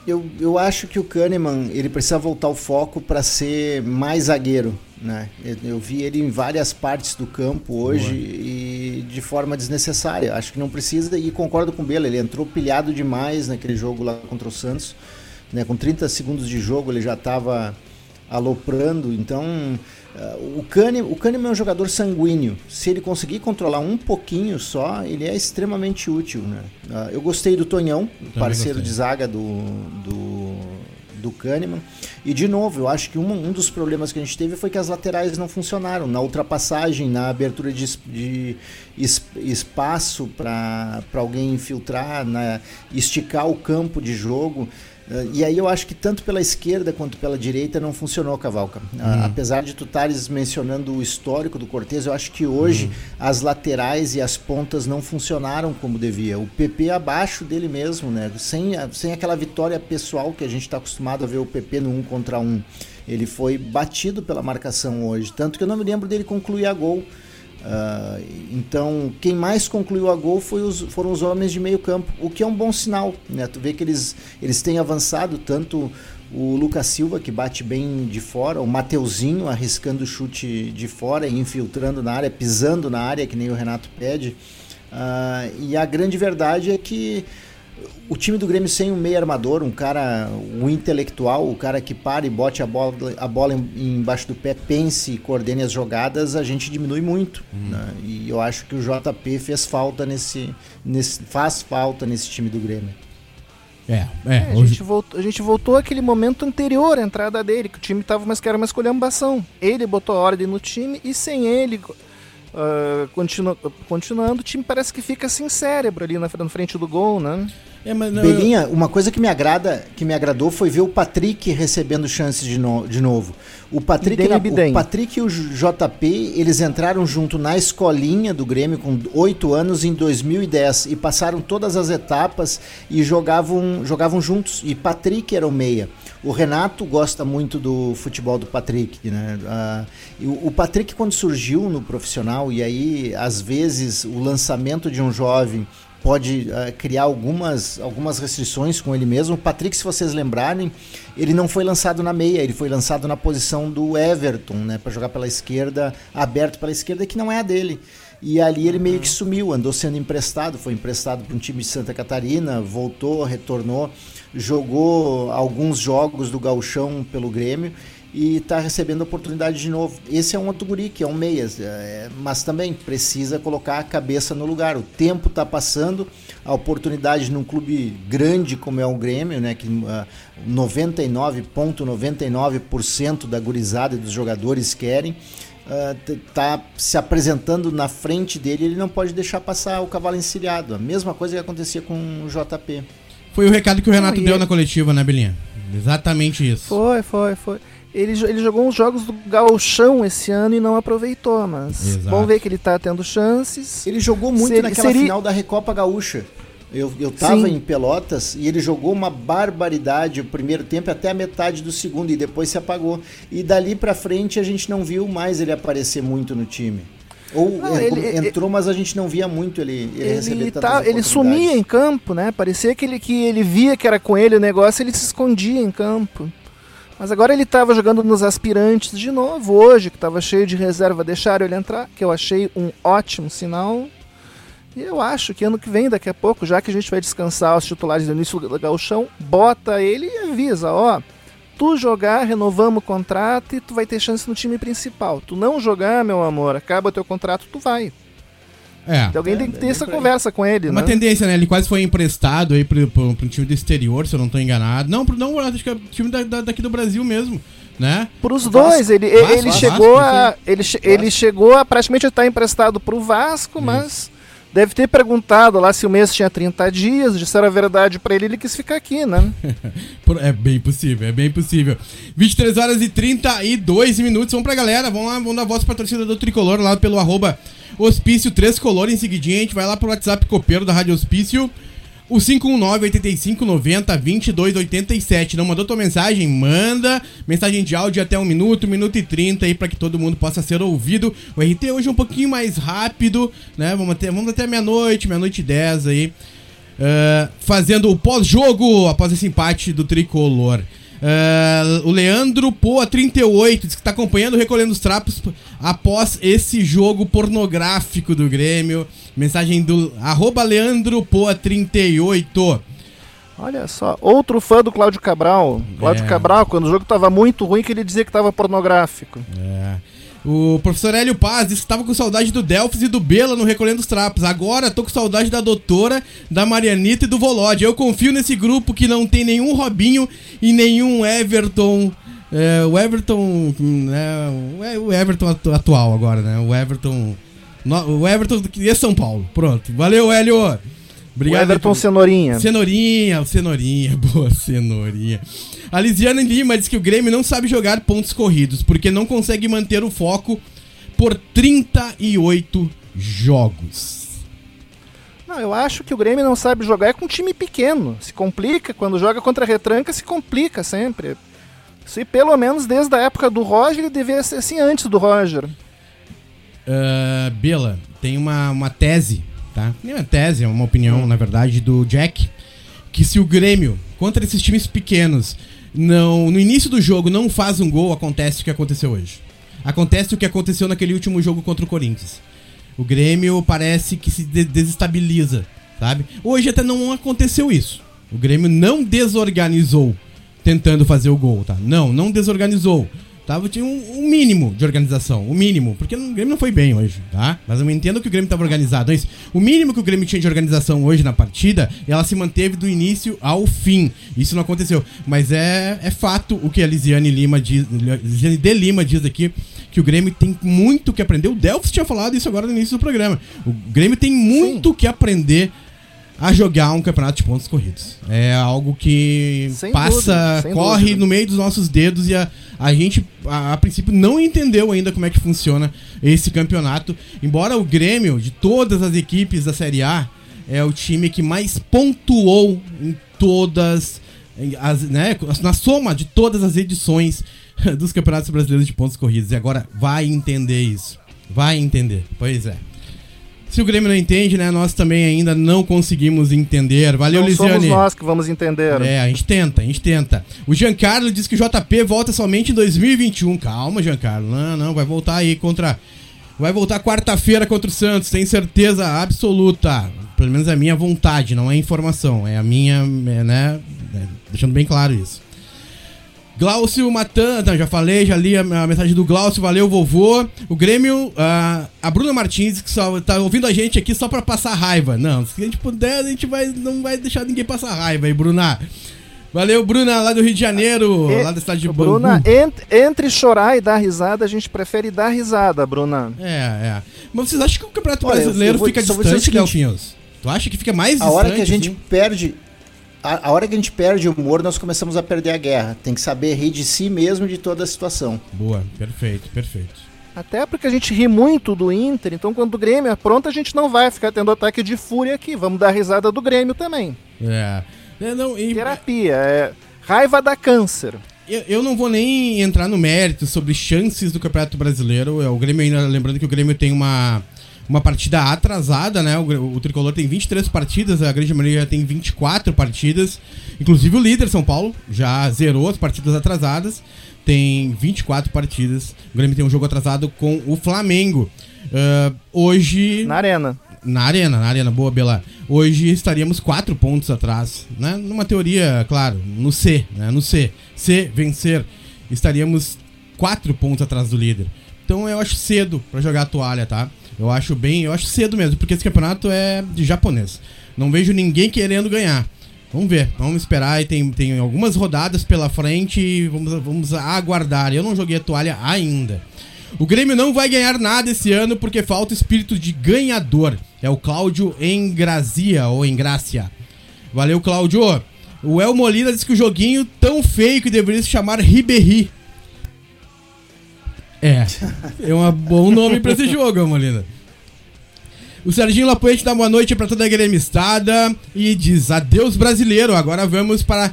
Eu, eu acho que o Kahneman ele precisa voltar o foco para ser mais zagueiro. Né? Eu, eu vi ele em várias partes do campo hoje Boa. e de forma desnecessária. Acho que não precisa e concordo com o Bela. Ele entrou pilhado demais naquele jogo lá contra o Santos. Né? Com 30 segundos de jogo ele já estava aloprando. Então ah, o Kahneman, o Kahneman é um jogador sanguíneo. Se ele conseguir controlar um pouquinho só, ele é extremamente útil. Né? Ah, eu gostei do Tonhão, parceiro gostei. de zaga do, do, do Kahneman. E de novo, eu acho que um, um dos problemas que a gente teve foi que as laterais não funcionaram. Na ultrapassagem, na abertura de, de es- espaço para alguém infiltrar, na, esticar o campo de jogo. Eh, E aí eu acho que tanto pela esquerda quanto pela direita não funcionou, Cavalca. A- Apesar de tu estares mencionando o histórico do Cortez, eu acho que hoje as laterais e as pontas não funcionaram como devia. O PP abaixo dele mesmo, né? Sem, sem aquela vitória pessoal que a gente está acostumado a ver o PP no um contra um. Ele foi batido pela marcação hoje. Tanto que eu não me lembro dele concluir a gol. Ah, então, quem mais concluiu a gol os, foram os homens de meio campo, o que é um bom sinal. Né? Tu vê que eles, eles têm avançado, tanto o Lucas Silva, que bate bem de fora, o Mateuzinho arriscando o chute de fora infiltrando na área, pisando na área, que nem o Renato pede. Ah, e a grande verdade é que o time do Grêmio sem um meio armador, um cara, um intelectual, o cara que para e bote a bola, a bola embaixo do pé, pense e coordene as jogadas, a gente diminui muito. Uhum. Né? E eu acho que o JP fez falta nesse, nesse. faz falta nesse time do Grêmio. É, é, é hoje... a, gente voltou, a gente voltou àquele momento anterior à entrada dele, que o time tava mais que era uma escolhambação. Ele botou a ordem no time e sem ele, uh, continu, continuando, o time parece que fica sem cérebro ali na, na frente do gol, né? É, não, Belinha, eu... uma coisa que me agrada, que me agradou foi ver o Patrick recebendo chances de, no, de novo. O Patrick, na, o Patrick e o JP, eles entraram junto na escolinha do Grêmio com oito anos em 2010 e passaram todas as etapas e jogavam, jogavam juntos. E Patrick era o meia. O Renato gosta muito do futebol do Patrick, né? Uh, o Patrick quando surgiu no profissional e aí às vezes o lançamento de um jovem pode uh, criar algumas, algumas restrições com ele mesmo. O Patrick, se vocês lembrarem, ele não foi lançado na meia, ele foi lançado na posição do Everton, né, para jogar pela esquerda, aberto pela esquerda, que não é a dele. E ali ele meio que sumiu, andou sendo emprestado, foi emprestado para um time de Santa Catarina, voltou, retornou, jogou alguns jogos do Gauchão pelo Grêmio e está recebendo oportunidade de novo. Esse é um outro guri, que é um meias, é, mas também precisa colocar a cabeça no lugar. O tempo está passando, a oportunidade num clube grande como é o Grêmio, né, que uh, 99,99% da gurizada e dos jogadores querem, está uh, se apresentando na frente dele, ele não pode deixar passar o cavalo encilhado. A mesma coisa que acontecia com o JP. Foi o recado que o Renato deu na coletiva, né, Belinha? Exatamente isso. Foi, foi, foi. Ele, ele jogou uns jogos do Gauchão esse ano e não aproveitou, mas Exato. vamos ver que ele tá tendo chances. Ele jogou muito naquela seria... final da Recopa Gaúcha. Eu, eu tava Sim. em Pelotas e ele jogou uma barbaridade o primeiro tempo até a metade do segundo e depois se apagou. E dali para frente a gente não viu mais ele aparecer muito no time. Ou não, ele, entrou, ele, mas a gente não via muito ele, ele, ele tá, Ele sumia em campo, né? Parecia que ele, que ele via que era com ele o negócio, ele se escondia em campo. Mas agora ele estava jogando nos aspirantes de novo hoje, que estava cheio de reserva, deixaram ele entrar, que eu achei um ótimo sinal. E eu acho que ano que vem, daqui a pouco, já que a gente vai descansar os titulares do início do gauchão, bota ele e avisa, ó, tu jogar, renovamos o contrato e tu vai ter chance no time principal. Tu não jogar, meu amor, acaba o teu contrato, tu vai. É. Então alguém é, tem que ter essa conversa com ele, Uma né? tendência, né? Ele quase foi emprestado aí pro, pro, pro time do exterior, se eu não tô enganado. Não, pro, não acho que é time da, da, daqui do Brasil mesmo, né? Pros dois, ele, Vasco, ele Vasco, chegou Vasco, a. Ele, ele chegou a praticamente estar emprestado pro Vasco, Isso. mas deve ter perguntado lá se o mês tinha 30 dias, disseram a verdade para ele, ele quis ficar aqui, né? é bem possível, é bem possível. 23 horas e 32 minutos, vamos pra galera, vamos lá, vamos dar voz pra torcida do Tricolor lá pelo arroba Hospício Color em seguidinha, a gente vai lá pro WhatsApp copeiro da Rádio Hospício, o 519-8590-2287. Não mandou tua mensagem? Manda. Mensagem de áudio até um minuto, minuto e trinta aí para que todo mundo possa ser ouvido. O RT hoje é um pouquinho mais rápido, né? Vamos até, vamos até meia-noite, meia-noite e dez aí. Uh, fazendo o pós-jogo após esse empate do tricolor. Uh, o Leandro Poa 38 diz que está acompanhando Recolhendo os Trapos após esse jogo pornográfico do Grêmio. Mensagem do arroba Leandro Poa 38. Olha só, outro fã do Cláudio Cabral. Cláudio é. Cabral, quando o jogo estava muito ruim, que ele dizia que estava pornográfico. É. O professor Hélio Paz disse que estava com saudade do Delfos e do Bela no Recolhendo os Trapos. Agora tô com saudade da doutora, da Marianita e do Volode. Eu confio nesse grupo que não tem nenhum Robinho e nenhum Everton. É, o Everton. É, o Everton atual agora, né? O Everton. O Everton de São Paulo. Pronto. Valeu, Hélio! Obrigado. O Everton Cenourinha. Cenourinha, o Cenourinha, boa Cenourinha. A Lisiana Lima diz que o Grêmio não sabe jogar pontos corridos, porque não consegue manter o foco por 38 jogos. Não, eu acho que o Grêmio não sabe jogar é com um time pequeno. Se complica, quando joga contra a retranca, se complica sempre. Se pelo menos desde a época do Roger, ele deveria ser assim antes do Roger. Uh, Bela, tem uma, uma tese tá? Nem uma tese, é uma opinião, na verdade, do Jack, que se o Grêmio, contra esses times pequenos, não no início do jogo não faz um gol, acontece o que aconteceu hoje. Acontece o que aconteceu naquele último jogo contra o Corinthians. O Grêmio parece que se desestabiliza, sabe? Hoje até não aconteceu isso. O Grêmio não desorganizou tentando fazer o gol, tá? Não, não desorganizou. Tava, tinha um, um mínimo de organização, o mínimo, porque o Grêmio não foi bem hoje, tá? Mas eu entendo que o Grêmio estava organizado. É isso. O mínimo que o Grêmio tinha de organização hoje na partida, ela se manteve do início ao fim. Isso não aconteceu. Mas é, é fato o que a Lisiane Lima diz, Lisiane de Lima diz aqui, que o Grêmio tem muito que aprender. O Delphis tinha falado isso agora no início do programa. O Grêmio tem muito Sim. que aprender a jogar um campeonato de pontos corridos. É algo que sem passa, dúvida, corre dúvida. no meio dos nossos dedos e a, a gente, a, a, princípio, não entendeu ainda como é que funciona esse campeonato. Embora o Grêmio, de todas as equipes da Série A, é o time que mais pontuou em todas as, né, na soma de todas as edições dos campeonatos brasileiros de pontos corridos. E agora vai entender isso. Vai entender. Pois é. Se o Grêmio não entende, né? Nós também ainda não conseguimos entender. Valeu, não Lisiane. somos nós que vamos entender. É, a gente tenta, a gente tenta. O Giancarlo diz que o JP volta somente em 2021. Calma, Giancarlo. Não, não, vai voltar aí contra... Vai voltar quarta-feira contra o Santos, tem certeza absoluta. Pelo menos é a minha vontade, não é informação. É a minha, é, né? É, deixando bem claro isso. Glaucio Matanta, já falei, já li a, a, mensagem do Glaucio, valeu, vovô. O Grêmio, uh, a Bruna Martins, que só tá ouvindo a gente aqui só pra passar raiva. Não, se a gente puder, a gente vai, não vai deixar ninguém passar raiva aí, Bruna. Valeu, Bruna, lá do Rio de Janeiro, e, lá da cidade de Bangu. Bruna, entre, entre, chorar e dar risada, a gente prefere dar risada, Bruna. É, é. Mas vocês acham que o Campeonato Olha, Brasileiro vou, fica distante, Léo Pinhos? Tu acha que fica mais a distante? A hora que a gente assim? perde a, a, hora que a gente perde o humor, nós começamos a perder a guerra. Tem que saber rir de si mesmo de toda a situação. Boa, perfeito, perfeito. Até porque a gente ri muito do Inter, então quando o Grêmio é pronto, a gente não vai ficar tendo ataque de fúria aqui. Vamos dar risada do Grêmio também. É. é não, e... Terapia, é raiva da câncer. Eu, eu, não vou nem entrar no mérito sobre chances do Campeonato Brasileiro. É, o Grêmio ainda, lembrando que o Grêmio tem uma uma partida atrasada, né? O, o, Tricolor tem 23 partidas, a grande maioria tem 24 partidas. Inclusive o líder, São Paulo, já zerou as partidas atrasadas. Tem 24 partidas. O Grêmio tem um jogo atrasado com o Flamengo. Uh, hoje. Na Arena. Na Arena, na Arena, boa, Bela. Hoje estaríamos 4 pontos atrás, né? Numa teoria, claro, no C, né? No C. C, vencer. Estaríamos 4 pontos atrás do líder. Então eu acho cedo para jogar a toalha, tá? Eu acho bem, eu acho cedo mesmo, porque esse campeonato é de japonês. Não vejo ninguém querendo ganhar. Vamos ver, vamos esperar e tem, tem algumas rodadas pela frente vamos, vamos aguardar. Eu não joguei a toalha ainda. O Grêmio não vai ganhar nada esse ano porque falta espírito de ganhador. É o Cláudio Engrazia ou Engrácia. Valeu, Cláudio. O El Molina disse que o joguinho tão feio que deveria se chamar Ribéry. É. É um bom nome pra esse jogo, Molina. O Serginho Lapoente dá boa noite para toda a gremistada e diz adeus brasileiro. Agora vamos para,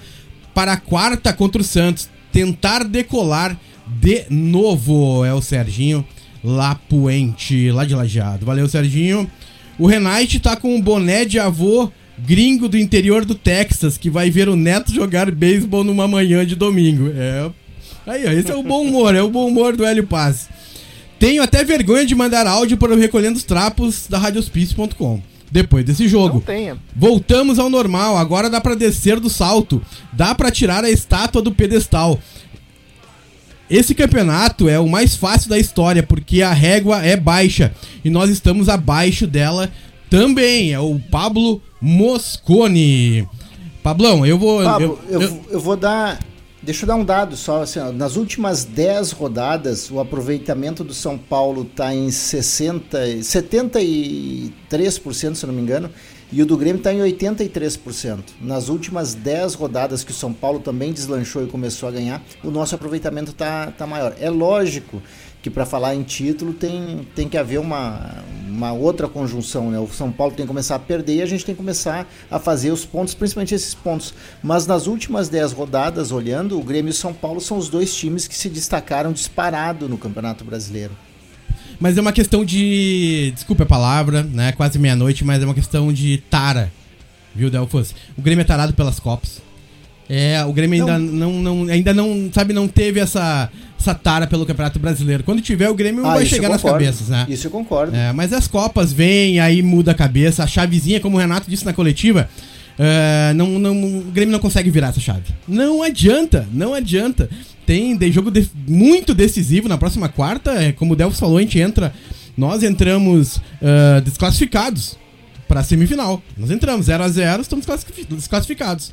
para a quarta contra o Santos. Tentar decolar de novo. É o Serginho Lapoente, lá de Lajeado. Valeu, Serginho. O Renate tá com um boné de avô gringo do interior do Texas que vai ver o neto jogar beisebol numa manhã de domingo. É Aí, ó, esse é o bom humor, é o bom humor do Hélio Paz. Tenho até vergonha de mandar áudio para o Recolhendo os Trapos da radiospício.com. Depois desse jogo. Não tenha. Voltamos ao normal, agora dá para descer do salto. Dá para tirar a estátua do pedestal. Esse campeonato é o mais fácil da história, porque a régua é baixa. E nós estamos abaixo dela também. É o Pablo Moscone. Pablão, eu vou. Pablo, eu, eu, eu vou dar Deixa eu dar um dado só. Assim, nas últimas 10 rodadas, o aproveitamento do São Paulo está em 60, 73%, se não me engano, e o do Grêmio está em 83%. Nas últimas 10 rodadas que o São Paulo também deslanchou e começou a ganhar, o nosso aproveitamento está tá maior. É lógico que para falar em título tem, tem que haver uma, uma outra conjunção, né? O São Paulo tem que começar a perder e a gente tem que começar a fazer os pontos, principalmente esses pontos. Mas nas últimas 10 rodadas, olhando, o Grêmio e o São Paulo são os dois times que se destacaram disparado no Campeonato Brasileiro. Mas é uma questão de. Desculpa a palavra, né? Quase meia-noite, mas é uma questão de tara. Viu, Delfos? O Grêmio é tarado pelas Copas. É, o Grêmio ainda não, não, ainda não, sabe, não teve essa essa tara pelo Campeonato Brasileiro. Quando tiver, o Grêmio Ah, vai chegar nas cabeças, né? Isso eu concordo. É, mas as Copas vêm, aí muda a cabeça. A chavezinha, como o Renato disse na coletiva, é, não, não, o Grêmio não consegue virar essa chave. Não adianta, não adianta. Tem de jogo de- muito decisivo na próxima quarta. é, como o Delfos falou, a gente entra. Nós entramos é, desclassificados para semifinal. Nós entramos 0 a 0 estamos desclassifi- desclassificados.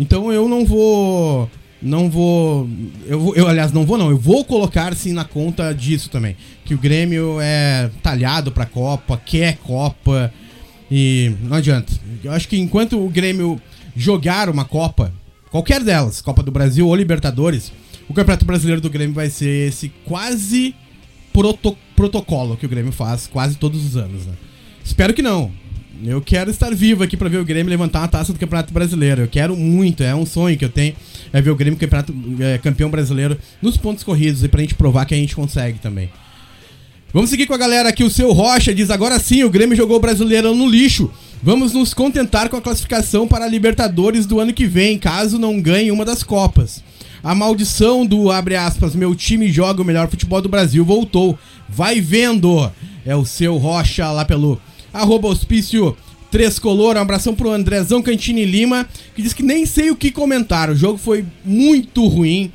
Então eu não vou. Não vou eu, eu, aliás, não vou, não. Eu vou colocar sim na conta disso também. Que o Grêmio é talhado pra Copa, quer Copa. E não adianta. Eu acho que enquanto o Grêmio jogar uma Copa, qualquer delas, Copa do Brasil ou Libertadores, o Campeonato Brasileiro do Grêmio vai ser esse quase proto- protocolo que o Grêmio faz quase todos os anos, né? Espero que não. Eu quero estar vivo aqui pra ver o Grêmio levantar uma taça do Campeonato Brasileiro. Eu quero muito, é um sonho que eu tenho, é ver o Grêmio campeonato, é, campeão brasileiro nos pontos corridos e pra gente provar que a gente consegue também. Vamos seguir com a galera aqui. O seu Rocha diz: agora sim, o Grêmio jogou o Brasileirão no lixo. Vamos nos contentar com a classificação para a Libertadores do ano que vem, caso não ganhe uma das Copas. A maldição do abre aspas, meu time joga o melhor futebol do Brasil voltou. Vai vendo! É o seu Rocha lá pelo arroba auspício Trescolor. Um abração pro Andrezão Cantini Lima, que diz que nem sei o que comentar. O jogo foi muito ruim.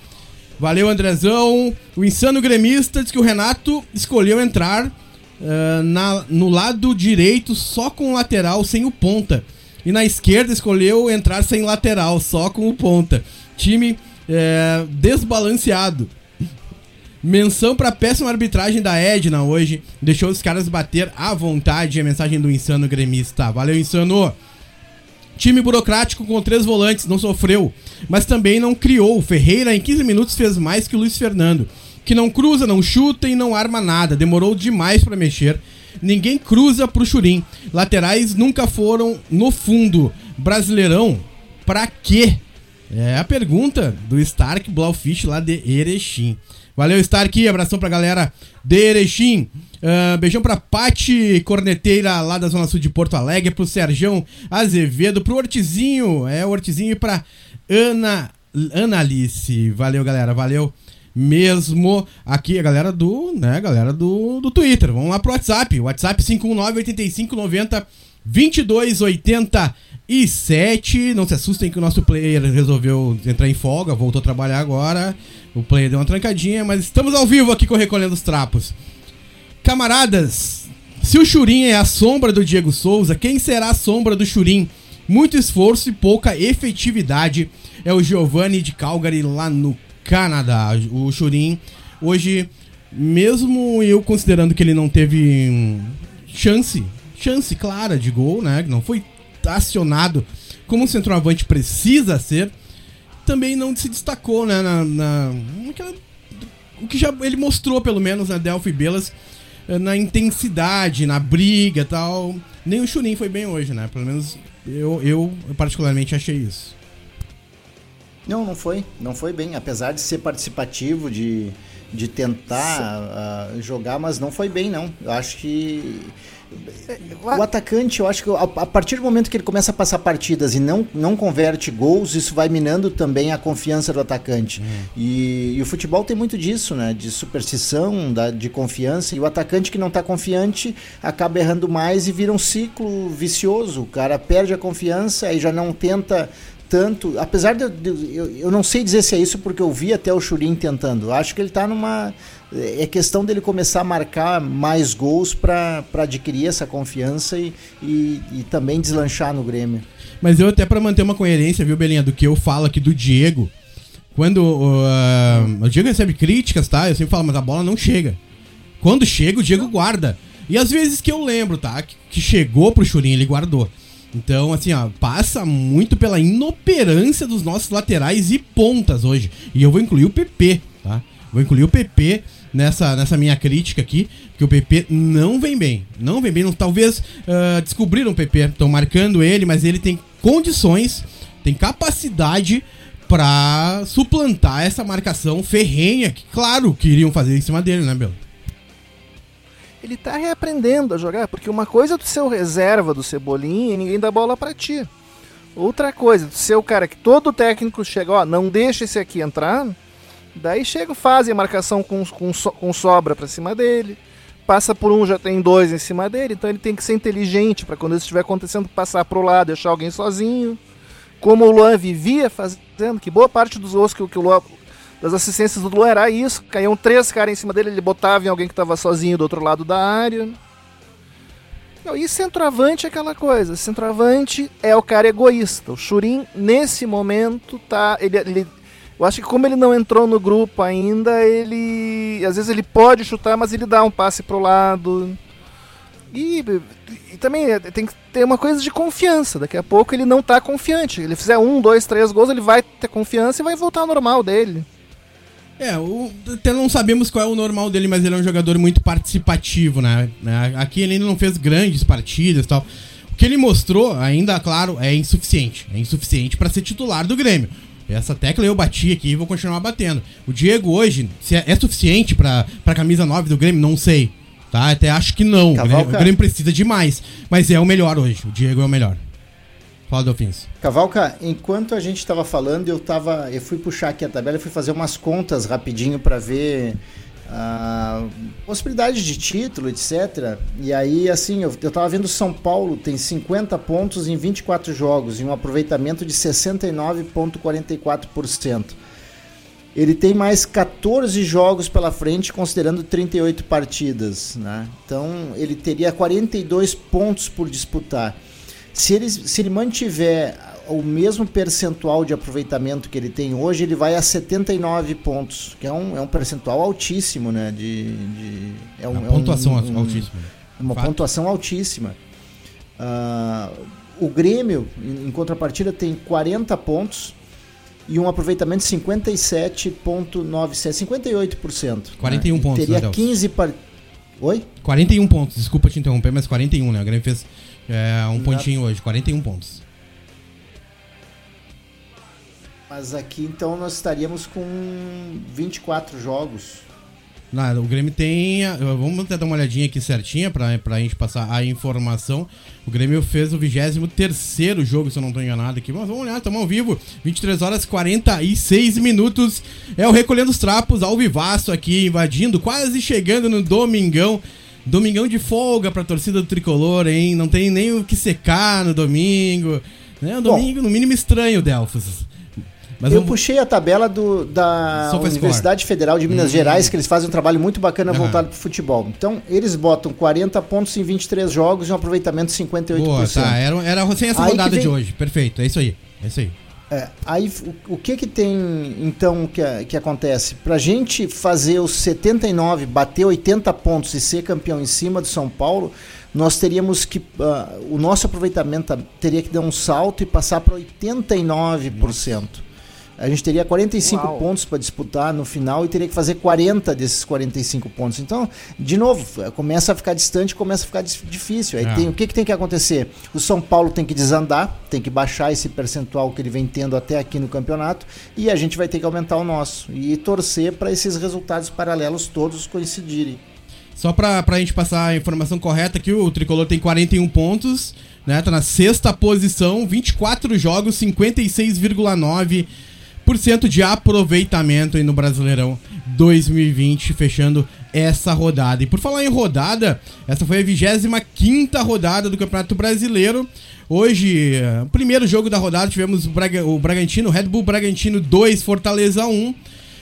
Valeu, Andrezão. O insano gremista diz que o Renato escolheu entrar ah, na- no lado direito só com o lateral, sem o ponta. E na esquerda escolheu entrar sem lateral, só com o ponta. Time eh, desbalanceado. Menção pra péssima arbitragem da Edna hoje. Deixou os caras bater à vontade. A mensagem do insano gremista. Valeu, insano. Time burocrático com três volantes, não sofreu, mas também não criou. Ferreira em 15 minutos fez mais que o Luiz Fernando, que não cruza, não chuta e não arma nada. Demorou demais pra mexer. Ninguém cruza pro Churim. Laterais nunca foram no fundo. Brasileirão, pra quê? É a pergunta do Stark Blaufish lá de Erechim. Valeu, Stark. Abração pra galera de Erechim. Ah, beijão pra Pati Corneteira lá da Zona Sul de Porto Alegre. Pro Serjão Azevedo. Pro Hortizinho. É, o Hortizinho. E pra Ana, Ana Alice. Valeu, galera. Valeu mesmo. Aqui a galera do, né, galera do, do Twitter. Vamos lá pro WhatsApp. WhatsApp 519 85 90 22 87. Não se assustem que o nosso player resolveu entrar em folga, voltou a trabalhar agora. O player deu uma trancadinha, mas estamos ao vivo aqui com Recolhendo os Trapos. Camaradas, se o Churim é a sombra do Diego Souza, quem será a sombra do Churim? Muito esforço e pouca efetividade. É o Giovanni de Calgary lá no Canadá. O Churim, hoje, mesmo eu considerando que ele não teve hum, chance, chance clara de gol, né? Não foi acionado como um centroavante precisa ser, também não se destacou, né? Na, na- naquela- o que já ele mostrou, pelo menos, na Delphi Belas, eh, na intensidade, na briga e tal. Nem o Churin foi bem hoje, né? Pelo menos eu, eu particularmente achei isso. Não, não foi. Não foi bem. Apesar de ser participativo, de, de tentar ah, jogar, mas não foi bem, não. Eu acho que. O atacante, eu acho que a, partir do momento que ele começa a passar partidas e não, não converte gols, isso vai minando também a confiança do atacante. E, e o futebol tem muito disso, né? De superstição, da, de confiança. E o atacante que não tá confiante acaba errando mais e vira um ciclo vicioso. O cara perde a confiança e já não tenta tanto. Apesar de, eu- de- eu, eu não sei dizer se é isso porque eu vi até o Churin tentando. Eu acho que ele tá numa. É questão dele começar a marcar mais gols para adquirir essa confiança e, e, e também deslanchar no Grêmio. Mas eu até pra manter uma coerência, viu, Belinha, do que eu falo aqui do Diego. Quando uh, o Diego recebe críticas, tá? Eu sempre falo, mas a bola não chega. Quando chega, o Diego guarda. E às vezes que eu lembro, tá? Que, que chegou pro Churinho, ele guardou. Então, assim, ó, passa muito pela inoperância dos nossos laterais e pontas hoje. E eu vou incluir o PP, tá? Vou incluir o PP nessa, nessa minha crítica aqui, que o PP não vem bem. Não vem bem. Não, talvez ah, descobriram o PP, estão marcando ele, mas ele tem condições, tem capacidade pra suplantar essa marcação ferrenha, que claro que iriam fazer em cima dele, né, Belo? Ele tá reaprendendo a jogar, porque uma coisa é tu ser o reserva do Cebolinha e ninguém dá bola pra ti. Outra coisa, tu ser o cara que todo técnico chega, ó, não deixa esse aqui entrar, Daí chega, fazem a marcação com, com, so, com sobra pra cima dele. Passa por um, já tem dois em cima dele. Então ele tem que ser inteligente para quando isso estiver acontecendo, passar pro lado, deixar alguém sozinho. Como o Luan vivia fazendo, que boa parte dos gols que, que o Luan, das assistências do Luan era isso. Caíam três caras em cima dele, ele botava em alguém que estava sozinho do outro lado da área. E centroavante é aquela coisa. Centroavante é o cara egoísta. O Churin, nesse momento, tá. Ele, ele, eu acho que como ele não entrou no grupo ainda, ele. Às vezes ele pode chutar, mas ele dá um passe pro lado. E, e, também é, tem que ter uma coisa de confiança. Daqui a pouco ele não tá confiante. Ele fizer um, dois, três gols, ele vai ter confiança e vai voltar ao normal dele. É, o, até não sabemos qual é o normal dele, mas ele é um jogador muito participativo, né? né? Aqui ele ainda não fez grandes partidas e tal. O que ele mostrou, ainda, claro, é insuficiente. É insuficiente para ser titular do Grêmio. Essa tecla eu bati aqui e vou continuar batendo. O Diego hoje, se é, é suficiente pra, pra camisa 9 do Grêmio, não sei. Tá? Até acho que não. O Grêmio, o Grêmio precisa de mais. Mas é o melhor hoje. O Diego é o melhor. Fala, Delfins. Cavalca, enquanto a gente estava falando, eu tava, eu fui puxar aqui a tabela e fui fazer umas contas rapidinho para ver uh, possibilidade de título, etc. E aí, assim, eu, eu tava vendo São Paulo tem 50 pontos em 24 jogos e um aproveitamento de 69,44%. Ele tem mais 14 jogos pela frente, considerando 38 partidas. Né? Então, ele teria 42 pontos por disputar. Se ele, se ele mantiver o mesmo percentual de aproveitamento que ele tem hoje, ele vai a 79 pontos, que é um, é um percentual altíssimo, né? De, de é um, uma pontuação é um, um, altíssima. Uma Fato. pontuação altíssima. Uh, o Grêmio, em, em contrapartida, tem 40 pontos e um aproveitamento de 57,97, 58%. 41 né? pontos, Teria né, 15 par... Oi? 41 pontos, desculpa te interromper, mas 41, né? O Grêmio fez é, um pontinho hoje, 41 pontos. Mas aqui então nós estaríamos com 24 jogos. Não, o Grêmio tem. Vamos até dar uma olhadinha aqui certinha pra, pra gente passar a informação. O Grêmio fez o 23 jogo, se eu não estou enganado aqui. Mas vamos olhar, estamos ao vivo. 23 horas 46 minutos. É o Recolhendo os Trapos ao vivaço aqui, invadindo, quase chegando no Domingão. Domingão de folga pra torcida do tricolor, hein? Não tem nem o que secar no domingo. Né? Um domingo, Bom, no mínimo, estranho, Delfos. Mas eu puxei a tabela do, da Universidade Federal de Minas hum. Gerais, que eles fazem um trabalho muito bacana uhum. voltado pro futebol. Então, eles botam 40 pontos em 23 jogos e um aproveitamento de 58%. Boa, tá. Era, era sem essa aí rodada vem... de hoje. Perfeito, é isso aí. É isso aí. É, aí o, o, que que tem então que, que acontece? Pra gente fazer os 79, bater 80 pontos e ser campeão em cima do São Paulo, nós teríamos que. Uh, o nosso aproveitamento teria que dar um salto e passar para 89%. Nossa. A gente teria 45 Uau. pontos para disputar no final e teria que fazer 40 desses 45 pontos. Então, de novo, começa a ficar distante, começa a ficar difícil. Aí é. tem, o que, que tem que acontecer? O São Paulo tem que desandar, tem que baixar esse percentual que ele vem tendo até aqui no campeonato e a gente vai ter que aumentar o nosso e torcer para esses resultados paralelos todos coincidirem. Só para a gente passar a informação correta aqui, o Tricolor tem 41 pontos, né? Tá na sexta posição, 24 jogos, 56,9 cento de aproveitamento aí no Brasileirão 2020, fechando essa rodada. E por falar em rodada, essa foi a 25 rodada do Campeonato Brasileiro. Hoje, eh, primeiro jogo da rodada, tivemos o, Braga, o Bragantino, Red Bull Bragantino 2, Fortaleza 1.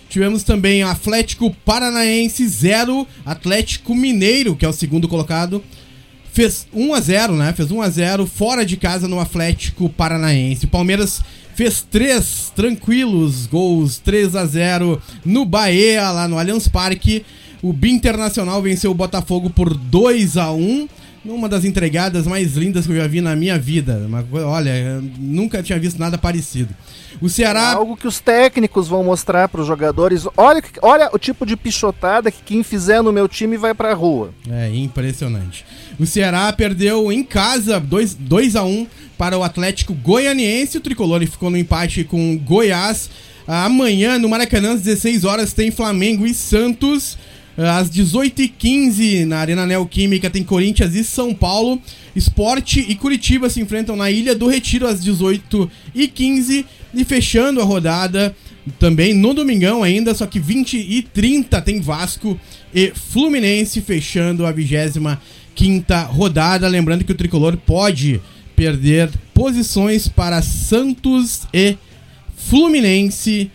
Tivemos também Atlético Paranaense 0, Atlético Mineiro, que é o segundo colocado, fez 1 a 0, né? Fez 1 a 0 fora de casa no Atlético Paranaense. Palmeiras fez três tranquilos gols, 3 a 0 no Bahia, lá no Allianz Parque. O Internacional venceu o Botafogo por 2 a 1 numa das entregadas mais lindas que eu já vi na minha vida. Uma, olha, nunca tinha visto nada parecido. O Ceará. É algo que os técnicos vão mostrar para os jogadores. Olha, olha o tipo de pichotada que quem fizer no meu time vai para a rua. É impressionante. O Ceará perdeu em casa 2, 2 a 1 para o Atlético Goianiense. O tricolor ficou no empate com Goiás. Amanhã, no Maracanã, às 16 horas, tem Flamengo e Santos. Às 18h15, na Arena Neoquímica, tem Corinthians e São Paulo. Esporte e Curitiba se enfrentam na Ilha do Retiro às 18h15. E fechando a rodada, também no domingão ainda, só que 20 e 30 tem Vasco e Fluminense fechando a 25 quinta rodada. Lembrando que o tricolor pode perder posições para Santos e Fluminense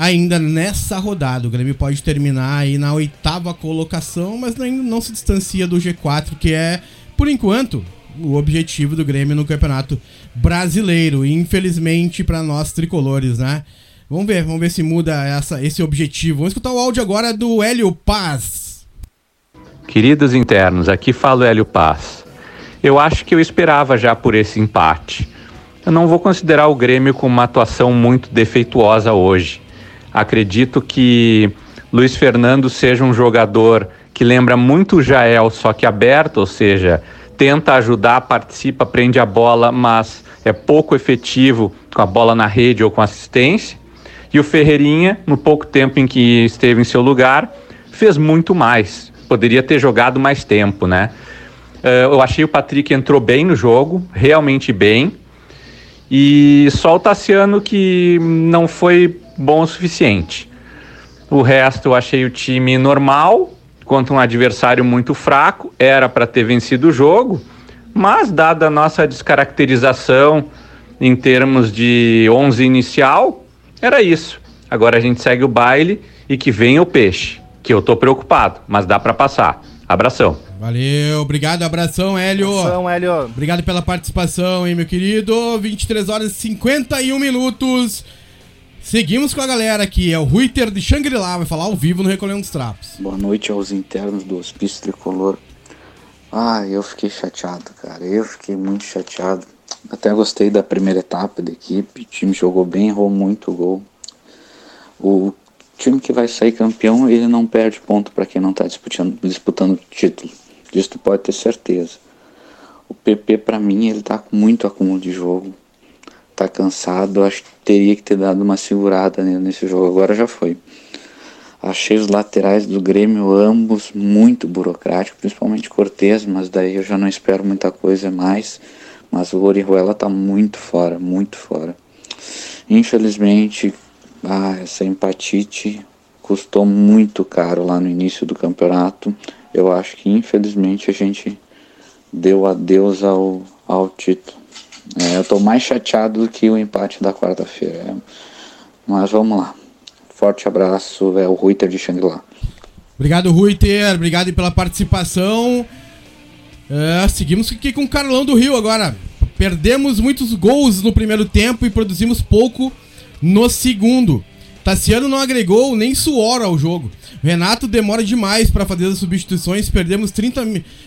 ainda nessa rodada. O Grêmio pode terminar aí na oitava colocação, mas ainda não se distancia do G4, que é, por enquanto, o objetivo do Grêmio no Campeonato Brasileiro. Infelizmente para nós tricolores, né? Vamos ver, vamos ver se muda essa, esse objetivo. Vamos escutar o áudio agora do Hélio Paz. Queridos internos, aqui fala o Hélio Paz. Eu acho que eu esperava já por esse empate. Eu não vou considerar o Grêmio com uma atuação muito defeituosa hoje. Acredito que Luiz Fernando seja um jogador que lembra muito o Jael, só que aberto, ou seja, tenta ajudar, participa, prende a bola, mas é pouco efetivo com a bola na rede ou com assistência. E o Ferreirinha, no pouco tempo em que esteve em seu lugar, fez muito mais. Poderia ter jogado mais tempo, né? Uh, eu achei o Patrick entrou bem no jogo, realmente bem. E só o Tassiano que não foi bom o suficiente. O resto eu achei o time normal, contra um adversário muito fraco, era para ter vencido o jogo, mas dada a nossa descaracterização em termos de 11 inicial, era isso. Agora a gente segue o baile e que venha o peixe, que eu tô preocupado, mas dá para passar. Abração. Valeu, obrigado, abração, Hélio. Abração, Hélio. Obrigado pela participação, hein, meu querido. 23 horas e 51 minutos. Seguimos com a galera aqui, é o Ruiter de Xangri-Lá, vai falar ao vivo no Recolhendo dos Trapos. Boa noite aos internos do Hospício Tricolor. Ah, eu fiquei chateado, cara. Eu fiquei muito chateado. Até gostei da primeira etapa da equipe. O time jogou bem, errou muito gol. O time que vai sair campeão, ele não perde ponto para quem não está disputando, disputando título. Disso tu pode ter certeza. O PP, para mim, ele tá com muito acúmulo de jogo. Tá cansado. Acho que teria que ter dado uma segurada nesse jogo. Agora já foi. Achei os laterais do Grêmio ambos muito burocráticos, principalmente Cortez, mas daí eu já não espero muita coisa mais. Mas o Orihuela tá muito fora, muito fora. Infelizmente, ah, essa empatite custou muito caro lá no início do campeonato. Eu acho que infelizmente a gente deu adeus ao, ao título. É, eu tô mais chateado do que o empate da quarta-feira. Mas vamos lá. Forte abraço, é o Ruiter de Xangri-Lá. Obrigado, Ruiter. Obrigado pela participação. É, seguimos aqui com o Carlão do Rio agora. Perdemos muitos gols no primeiro tempo e produzimos pouco no segundo. Tassiano não agregou nem suor ao jogo. Renato demora demais para fazer as substituições. Perdemos 30,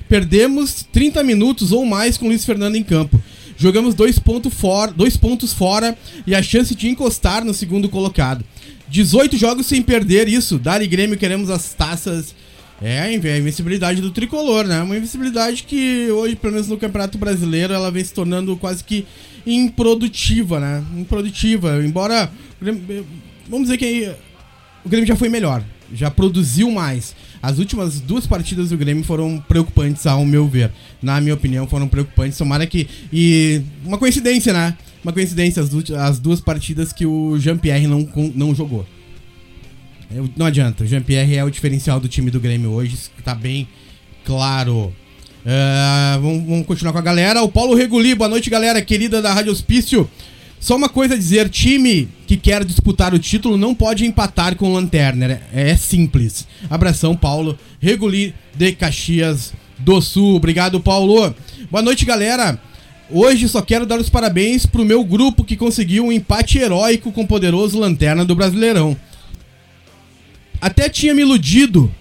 perdemos 30 minutos ou mais com Luiz Fernando em campo. Jogamos dois, ponto fora, dois pontos fora e a chance de encostar no segundo colocado. 18 jogos sem perder isso. Dali Grêmio queremos as taças é a invencibilidade do tricolor, né? Uma invencibilidade que hoje, pelo menos no Campeonato Brasileiro, ela vem se tornando quase que improdutiva, né? Improdutiva. Embora. Vamos dizer que o Grêmio já foi melhor, já produziu mais. As últimas duas partidas do Grêmio foram preocupantes, ao meu ver. Na minha opinião, foram preocupantes. Tomara que. E. Uma coincidência, né? Uma coincidência, as, as duas partidas que o Jean-Pierre não, não jogou. Não adianta, o Jean-Pierre é o diferencial do time do Grêmio hoje, tá bem claro. Uh, vamos, vamos, continuar com a galera. O Paulo Reguli, boa noite, galera querida da Rádio Hospício. Só uma coisa a dizer: time que quer disputar o título não pode empatar com o Lanterna. É, é simples. Abração, Paulo. Reguli de Caxias do Sul. Obrigado, Paulo. Boa noite, galera. Hoje só quero dar os parabéns pro meu grupo que conseguiu um empate heróico com o poderoso Lanterna do Brasileirão até tinha me iludido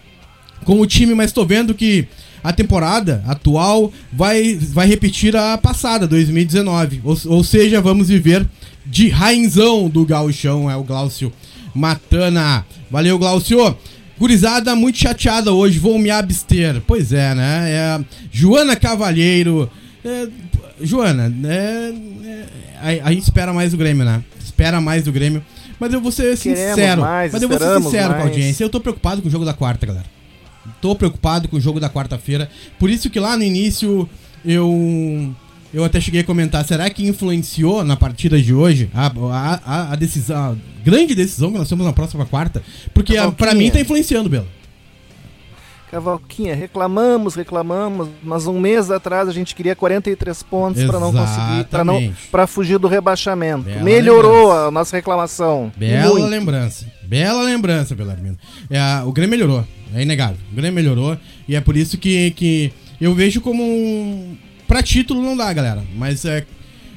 com o time, mas tô vendo que a temporada atual vai, vai repetir a passada, 2019. Ou, ou seja, vamos viver de rainzão do gauchão, é o Glaucio Matana. Valeu, Glaucio. Gurizada muito chateada hoje, vou me abster. Pois é, né? É, Joana Cavalheiro. É, Joana, é, é, a, a gente espera mais do Grêmio, né? Espera mais do Grêmio. Mas eu vou ser sincero. Mais, mas eu vou ser sincero mais. com a audiência. Eu tô preocupado com o jogo da quarta, galera. Tô preocupado com o jogo da quarta-feira. Por isso que lá no início eu eu até cheguei a comentar, será que influenciou na partida de hoje a, a, a, decisão, a grande decisão que nós temos na próxima quarta? Porque a, pra mim tá influenciando, Belo. Cavalquinha, reclamamos, reclamamos, mas um mês atrás a gente queria 43 pontos para não conseguir, para não para fugir do rebaixamento. Bela Melhorou lembrança. a nossa reclamação. Bela Muito. lembrança. Bela lembrança, Belarmino. É, o Grêmio melhorou, é inegável. O Grêmio melhorou e é por isso que, que eu vejo como um... para título não dá, galera, mas é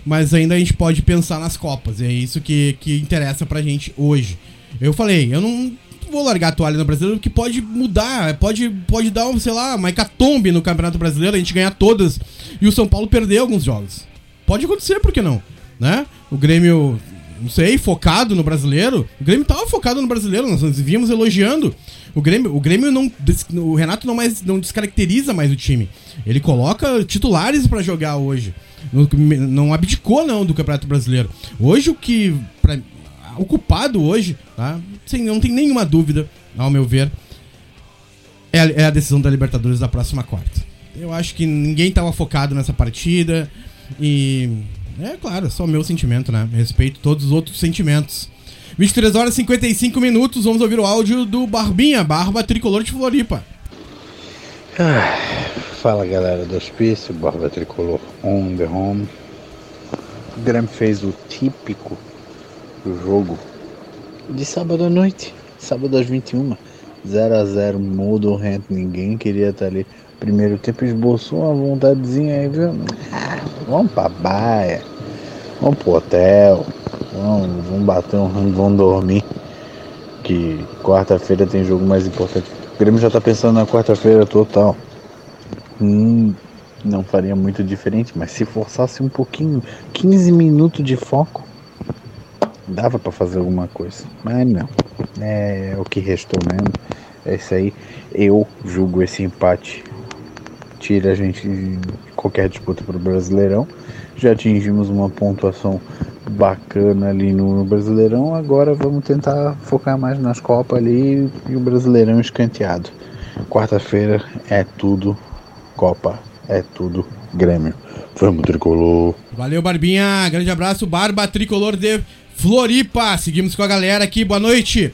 mas ainda a gente pode pensar nas copas, e é isso que que interessa pra gente hoje. Eu falei, eu não vou largar a toalha no brasileiro, que pode mudar, pode, pode dar, sei lá, uma hecatombe no Campeonato Brasileiro, a gente ganhar todas e o São Paulo perder alguns jogos. Pode acontecer, por que não? Né? O Grêmio, não sei, focado no brasileiro. O Grêmio tava focado no brasileiro, nós vimos elogiando. O Grêmio, o Grêmio não. O Renato não, mais, não descaracteriza mais o time. Ele coloca titulares para jogar hoje. Não, não abdicou, não, do Campeonato Brasileiro. Hoje o que. Pra, o culpado hoje, tá? Sem, não tem nenhuma dúvida, ao meu ver, é a, é a decisão da Libertadores da próxima quarta. Eu acho que ninguém estava focado nessa partida e. É claro, só meu sentimento, né? Respeito todos os outros sentimentos. 23 horas e 55 minutos, vamos ouvir o áudio do Barbinha, Barba Tricolor de Floripa. Ah, fala galera do hospício, Barba Tricolor on the home. O Grêmio fez o típico jogo de sábado à noite, sábado às 21, 0 a 0 mudo rento, ninguém queria estar ali. Primeiro tempo esboçou uma vontadezinha aí, viu? Ah, vamos pra baia, vamos pro hotel, vamos, vamos bater um rango, vamos dormir. Que quarta-feira tem jogo mais importante. O Grêmio já tá pensando na quarta-feira total. Hum, não faria muito diferente, mas se forçasse um pouquinho, 15 minutos de foco, dava para fazer alguma coisa, mas não. É o que restou mesmo. É isso aí. Eu julgo esse empate tira a gente de qualquer disputa para o Brasileirão. Já atingimos uma pontuação bacana ali no Brasileirão. Agora vamos tentar focar mais nas Copas ali e o Brasileirão escanteado. Quarta-feira é tudo Copa, é tudo Grêmio. Vamos, tricolor. Valeu, Barbinha. Grande abraço, Barba Tricolor de Floripa. Seguimos com a galera aqui, boa noite.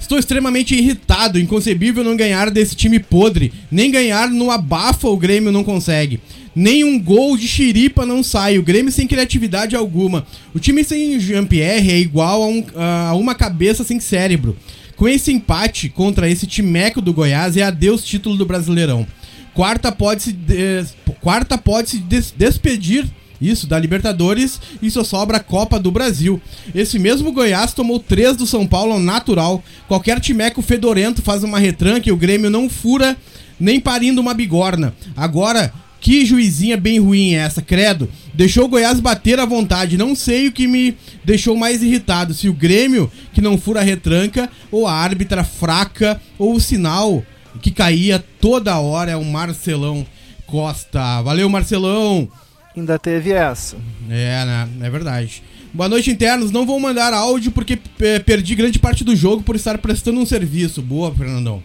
Estou extremamente irritado, inconcebível não ganhar desse time podre. Nem ganhar no abafa o Grêmio não consegue. Nem um gol de xiripa não sai. O Grêmio sem criatividade alguma. O time sem Jean-Pierre é igual a, um, a, uma cabeça sem cérebro. Com esse empate contra esse timeco do Goiás é adeus título do Brasileirão. Quarta pode se, des... Quarta pode se des... despedir isso, da Libertadores e só sobra a Copa do Brasil. Esse mesmo Goiás tomou três do São Paulo natural. Qualquer timeco fedorento faz uma retranca e o Grêmio não fura nem parindo uma bigorna. Agora, que juizinha bem ruim é essa, credo. Deixou o Goiás bater à vontade. Não sei o que me deixou mais irritado. Se o Grêmio, que não fura a retranca, ou a árbitra fraca, ou o sinal que caía toda hora é o Marcelão Costa. Valeu, Marcelão! Ainda teve essa. É, né? É verdade. Boa noite, internos. Não vou mandar áudio porque perdi grande parte do jogo por estar prestando um serviço. Boa, Fernandão.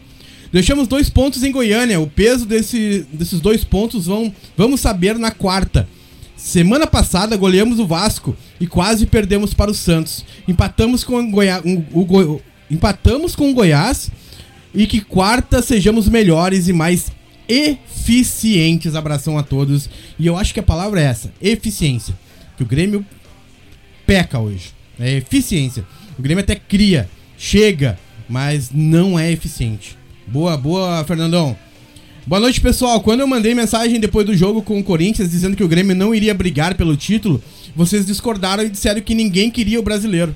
Deixamos dois pontos em Goiânia. O peso desse, desses dois pontos vão, vamos saber na quarta. Semana passada goleamos o Vasco e quase perdemos para o Santos. Empatamos com o, Goiás, o, o, empatamos com o Goiás e que quarta sejamos melhores e mais eficientes. Abração a todos. E eu acho que a palavra é essa: eficiência. Que o Grêmio peca hoje. É eficiência. O Grêmio até cria, chega, mas não é eficiente. Boa, boa, Fernandão. Boa noite, pessoal. Quando eu mandei mensagem depois do jogo com o Corinthians dizendo que o Grêmio não iria brigar pelo título, vocês discordaram e disseram que ninguém queria o brasileiro.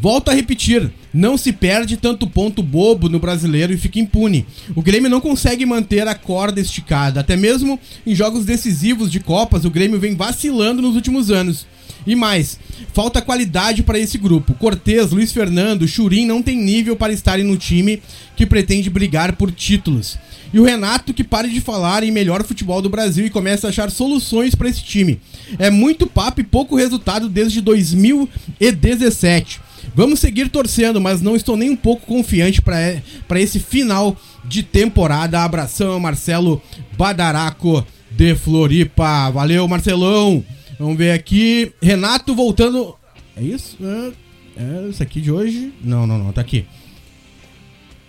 Volto a repetir, não se perde tanto ponto bobo no brasileiro e fica impune. O Grêmio não consegue manter a corda esticada. Até mesmo em jogos decisivos de Copas, o Grêmio vem vacilando nos últimos anos. E mais, falta qualidade para esse grupo. Cortez, Luiz Fernando, Churim não tem nível para estarem no time que pretende brigar por títulos. E o Renato que pare de falar em melhor futebol do Brasil e comece a achar soluções para esse time. É muito papo e pouco resultado desde 2017. Vamos seguir torcendo, mas não estou nem um pouco confiante para esse final de temporada. Abração, Marcelo Badaraco de Floripa. Valeu, Marcelão. Vamos ver aqui. Renato voltando. É isso? É, é isso aqui de hoje? Não, não, não. Tá aqui.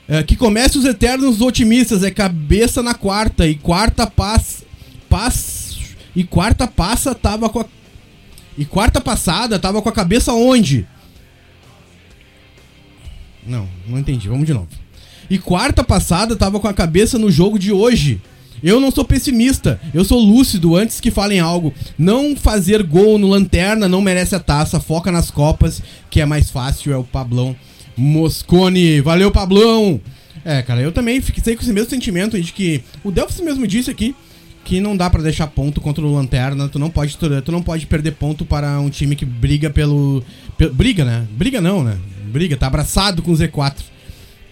É, que comece os eternos otimistas. É cabeça na quarta. E quarta passa. Passa. E quarta passa tava com a. E quarta passada tava com a cabeça onde? Não, não entendi. Vamos de novo. E quarta passada tava com a cabeça no jogo de hoje. Eu não sou pessimista, eu sou lúcido antes que falem algo. Não fazer gol no lanterna não merece a taça, foca nas copas, que é mais fácil, é o Pablão Moscone. Valeu, Pablão! É, cara, eu também fiquei com esse mesmo sentimento de que o Delphis mesmo disse aqui que não dá para deixar ponto contra o Lanterna, tu não pode tu não pode perder ponto para um time que briga pelo, pelo briga, né? Briga não, né? Briga, tá abraçado com o Z4.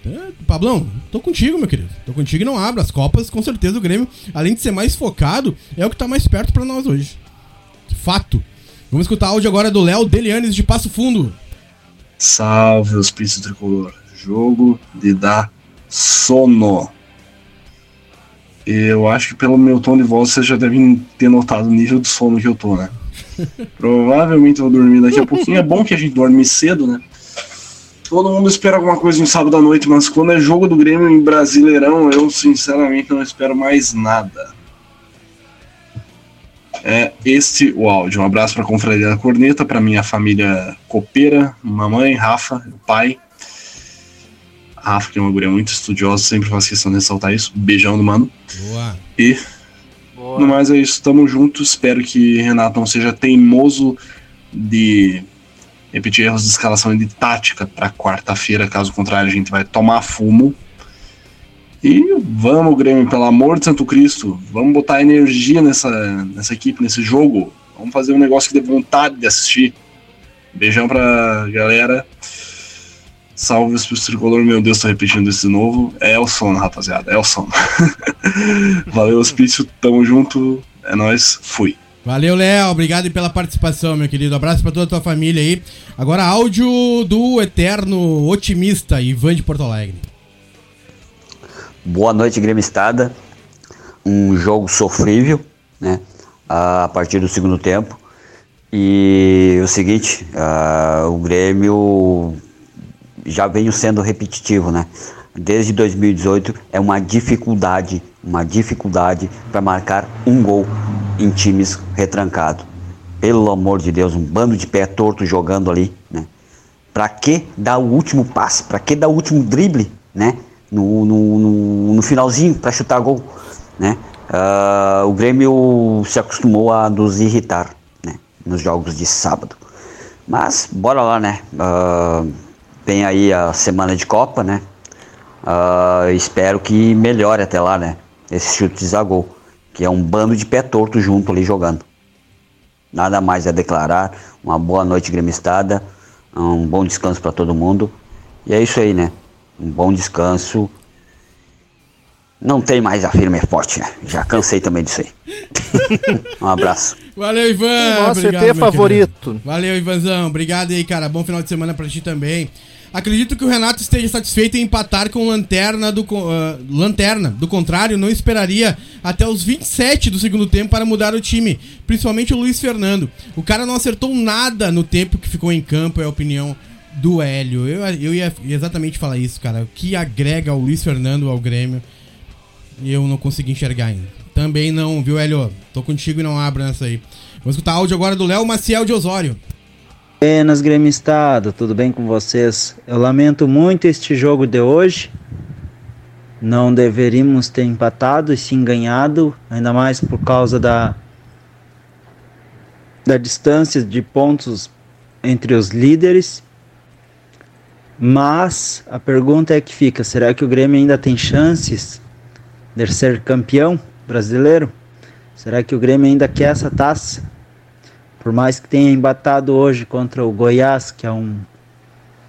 É, Pablão, tô contigo, meu querido. Tô contigo e não abro as copas. Com certeza o Grêmio, além de ser mais focado, é o que tá mais perto para nós hoje. Fato. Vamos escutar áudio agora do Léo Delianes de Passo Fundo. Salve os príncipes tricolor. Jogo de dar sono. Eu acho que pelo meu tom de voz vocês já devem ter notado o nível de sono que eu tô, né? Provavelmente vou dormir daqui a pouquinho. É bom que a gente dorme cedo, né? Todo mundo espera alguma coisa em sábado à noite, mas quando é jogo do Grêmio em Brasileirão, eu sinceramente não espero mais nada. É este o áudio. Um abraço para a Confraria da Corneta, para minha família copeira, mamãe, Rafa, pai. Rafa, que é uma guria muito estudiosa, sempre faz questão de ressaltar isso. Beijão do mano. Boa. E Boa. no mais é isso, tamo junto. Espero que Renato não seja teimoso de repetir erros de escalação e de tática para quarta-feira, caso contrário a gente vai tomar fumo. E vamos, Grêmio, pelo amor de Santo Cristo, vamos botar energia nessa, nessa equipe, nesse jogo. Vamos fazer um negócio que dê vontade de assistir. Beijão pra galera. Salve os tricolor, meu Deus, tô repetindo isso de novo. É o sono, rapaziada, é o sono. Valeu, hospício, tamo junto, é nóis, fui. Valeu, Léo. Obrigado pela participação, meu querido. Abraço para toda a tua família aí. Agora, áudio do eterno otimista Ivan de Porto Alegre. Boa noite, Grêmio Estada. Um jogo sofrível, né? A partir do segundo tempo. E o seguinte, uh, o Grêmio já veio sendo repetitivo, né? Desde 2018 é uma dificuldade, uma dificuldade para marcar um gol em times retrancados. Pelo amor de Deus, um bando de pé torto jogando ali, né? Pra que dar o último passe? Pra que dar o último drible, né? No, no, no, no finalzinho para chutar gol, né? Uh, o Grêmio se acostumou a nos irritar, né? Nos jogos de sábado. Mas bora lá, né? Uh, vem aí a semana de Copa, né? Uh, espero que melhore até lá, né? Esse chute a gol que é um bando de pé torto junto ali jogando. Nada mais a declarar. Uma boa noite gremistada, um bom descanso para todo mundo. E é isso aí, né? Um bom descanso. Não tem mais a firme é forte, né? Já cansei também disso aí. um abraço. Valeu, Ivan. Nosso Obrigado, favorito. Querido. Valeu, Ivanzão. Obrigado aí, cara. Bom final de semana para ti também. Acredito que o Renato esteja satisfeito em empatar com Lanterna do, uh, Lanterna. Do contrário, não esperaria até os 27 do segundo tempo para mudar o time. Principalmente o Luiz Fernando. O cara não acertou nada no tempo que ficou em campo, é a opinião do Hélio. Eu, eu ia exatamente falar isso, cara. O que agrega o Luiz Fernando ao Grêmio, eu não consegui enxergar ainda. Também não, viu, Hélio? Tô contigo e não abro nessa aí. Vamos escutar áudio agora do Léo Maciel de Osório. Buenas, gremistado, tudo bem com vocês? Eu lamento muito este jogo de hoje. Não deveríamos ter empatado e sim ganhado, ainda mais por causa da da distância de pontos entre os líderes. Mas a pergunta é que fica: será que o Grêmio ainda tem chances de ser campeão brasileiro? Será que o Grêmio ainda quer essa taça? Por mais que tenha embatado hoje contra o Goiás, que é um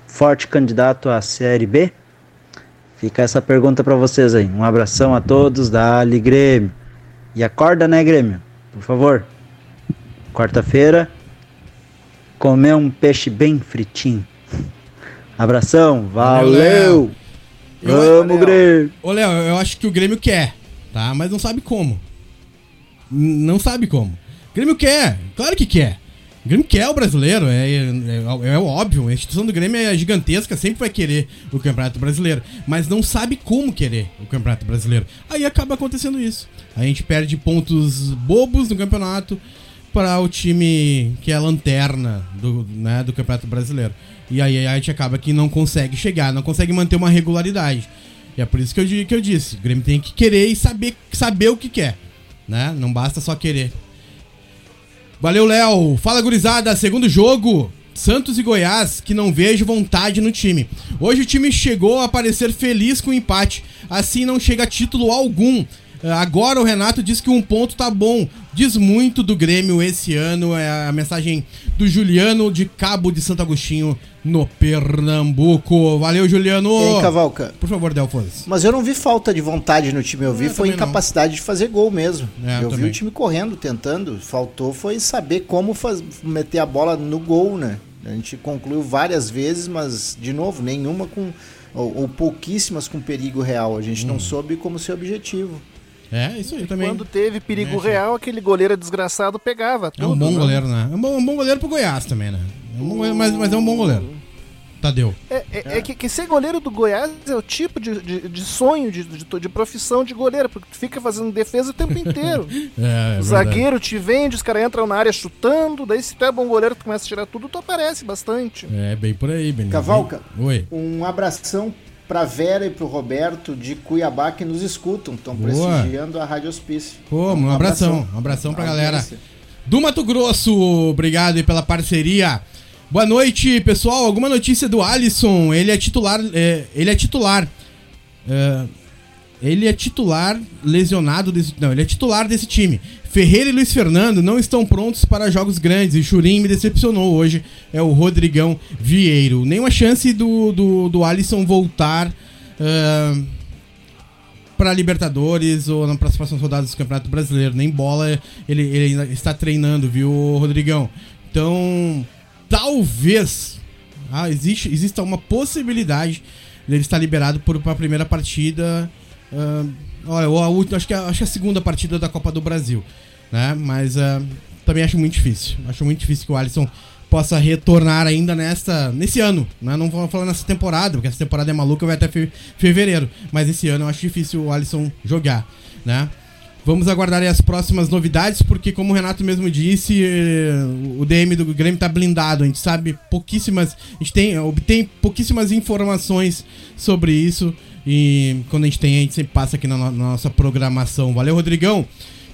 forte candidato à Série B, fica essa pergunta para vocês aí. Um abração a todos da Ali Grêmio. E acorda, né, Grêmio? Por favor. Quarta-feira, comer um peixe bem fritinho. Abração, valeu! valeu Vamos, Grêmio! Ô, Léo, eu acho que o Grêmio quer, tá? Mas não sabe como. Não sabe como. Grêmio quer, claro que quer. O Grêmio quer o brasileiro, é, é, é, óbvio. A instituição do Grêmio é gigantesca, sempre vai querer o Campeonato Brasileiro. Mas não sabe como querer o Campeonato Brasileiro. Aí acaba acontecendo isso. A gente perde pontos bobos no campeonato para o time que é a lanterna do, né, do Campeonato Brasileiro. E aí a gente acaba que não consegue chegar, não consegue manter uma regularidade. E é por isso que eu, que eu disse: o Grêmio tem que querer e saber, saber o que quer. Né? Não basta só querer. Valeu, Léo. Fala, gurizada. Segundo jogo. Santos e Goiás, que não vejo vontade no time. Hoje o time chegou a aparecer feliz com o empate. Assim não chega a título algum. Agora o Renato diz que um ponto tá bom. Diz muito do Grêmio esse ano. É a mensagem do Juliano de Cabo de Santo Agostinho, no Pernambuco. Valeu, Juliano! E aí, Cavalca? Por favor, Delfos. Mas eu não vi falta de vontade no time. Eu vi é, foi incapacidade não. de fazer gol mesmo. É, eu, vi o time correndo, tentando. Faltou foi saber como faz, meter a bola no gol, né? A gente concluiu várias vezes, mas, de novo, nenhuma com. Ou, ou pouquíssimas com perigo real. A gente hum. não soube como ser objetivo. É, isso aí também. Quando teve perigo é, real, aquele goleiro desgraçado pegava. Tudo, é um bom né? goleiro, né? É um bom, um bom goleiro pro Goiás também, né? É mas, mas é um bom goleiro. Tadeu. É, é, é. que, que, ser goleiro do Goiás é o tipo de, de, de sonho, de, de, de, profissão de goleiro, porque tu fica fazendo defesa o tempo inteiro. é, é o zagueiro te vende, os caras entram na área chutando, daí se tu é bom goleiro, tu começa a tirar tudo, tu aparece bastante. É, bem por aí, bem. Cavalca, Oi. um abração pra Vera e pro Roberto de Cuiabá que nos escutam, estão prestigiando a Rádio Hospício. Pô, um, um abração, um abração pra galera. Do Mato Grosso, obrigado aí pela parceria. Boa noite, pessoal. Alguma notícia do Alisson? Ele é titular. É, ele é titular. É, ele é titular lesionado desse. Não, ele é titular desse time. Ferreira e Luiz Fernando não estão prontos para jogos grandes e Churim me decepcionou hoje. É o Rodrigão Vieiro. Nenhuma chance do, do, do Alisson voltar uh, para Libertadores ou nas próximas rodadas do Campeonato Brasileiro. Nem bola ele, ele ainda está treinando, viu, Rodrigão? Então, talvez ah, existe, exista uma possibilidade dele estar liberado para a primeira partida. Uh, olha, a última, acho que, a, acho que a segunda partida da Copa do Brasil. Né? Mas uh, também acho muito difícil. Acho muito difícil que o Alisson possa retornar ainda nesta, nesse ano. Né? Não vou falar nessa temporada, porque essa temporada é maluca, vai até fe fevereiro. Mas esse ano eu acho difícil o Alisson jogar. Né? Vamos aguardar as próximas novidades, porque como o Renato mesmo disse, eh, o DM do Grêmio está blindado. A gente sabe pouquíssimas. A gente tem, obtém pouquíssimas informações sobre isso. E quando a gente tem, a gente sempre passa aqui na, na nossa programação. Valeu, Rodrigão!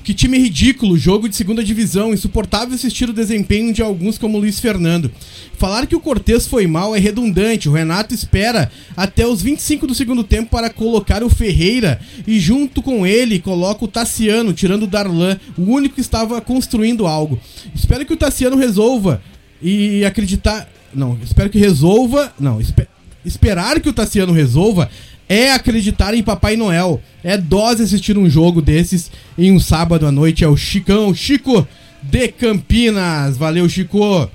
Que time ridículo, jogo de segunda divisão, insuportável assistir o desempenho de alguns como Luiz Fernando. Falar que o Cortez foi mal é redundante, o Renato espera até os 25 do segundo tempo para colocar o Ferreira e junto com ele coloca o Tassiano, tirando o Darlan, o único que estava construindo algo. Espero que o Tassiano resolva e acreditar... Não, espero que resolva... Não, esper... esperar que o Tassiano resolva é acreditar em Papai Noel. É dose assistir um jogo desses em um sábado à noite. É o Chicão, Chico de Campinas. Valeu, Chico.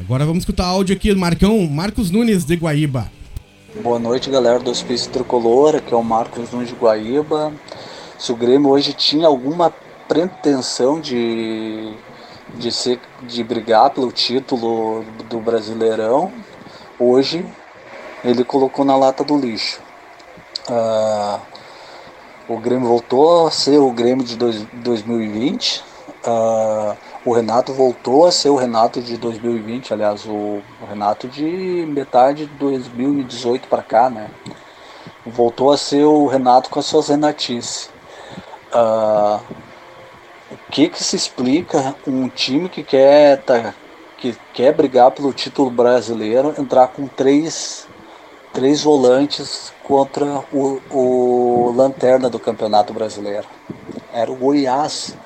Agora vamos escutar áudio aqui do Marcão, Marcos Nunes de Guaíba. Boa noite, galera do Hospício Tricolor. Aqui é o Marcos Nunes de Guaíba. Se o Grêmio hoje tinha alguma pretensão de, de, ser, de brigar pelo título do Brasileirão, hoje ele colocou na lata do lixo. Uh, o Grêmio voltou a ser o Grêmio de dois, 2020. Uh, ah, o Renato voltou a ser o Renato de 2020, aliás, o, o Renato de metade de 2018 para cá, né? Voltou a ser o Renato com as suas renatices. Uh, o que que se explica um time que quer tá, que quer brigar pelo título brasileiro entrar com três três volantes contra o, o Lanterna do Campeonato Brasileiro. Era o Goiás,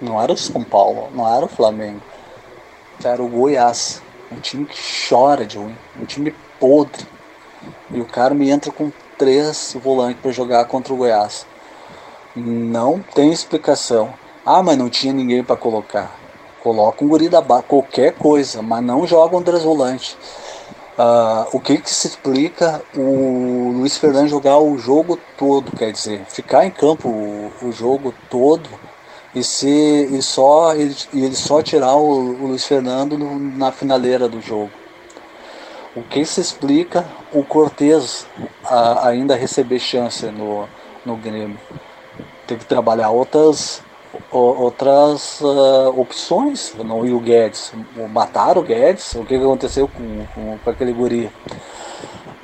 não era o São Paulo, não era o Flamengo. Era o Goiás, um time que chora de ruim, um time podre. E o cara me entra com três volantes para jogar contra o Goiás. Não tem explicação. Ah, mas não tinha ninguém para colocar. Coloca um guri da qualquer coisa, mas não joga um três volantes. Uh, o que, que se explica o Luiz Fernando jogar o jogo todo, quer dizer, ficar em campo o, o jogo todo e, se, e, só, ele, ele só tirar o, o Luiz Fernando no, na finaleira do jogo. O que se explica o Cortez a, ainda receber chance no, no Grêmio? Tem que trabalhar outras, outras uh, opções. Não e o Guedes. Mataram o Guedes. O que aconteceu com, com, com aquele guri?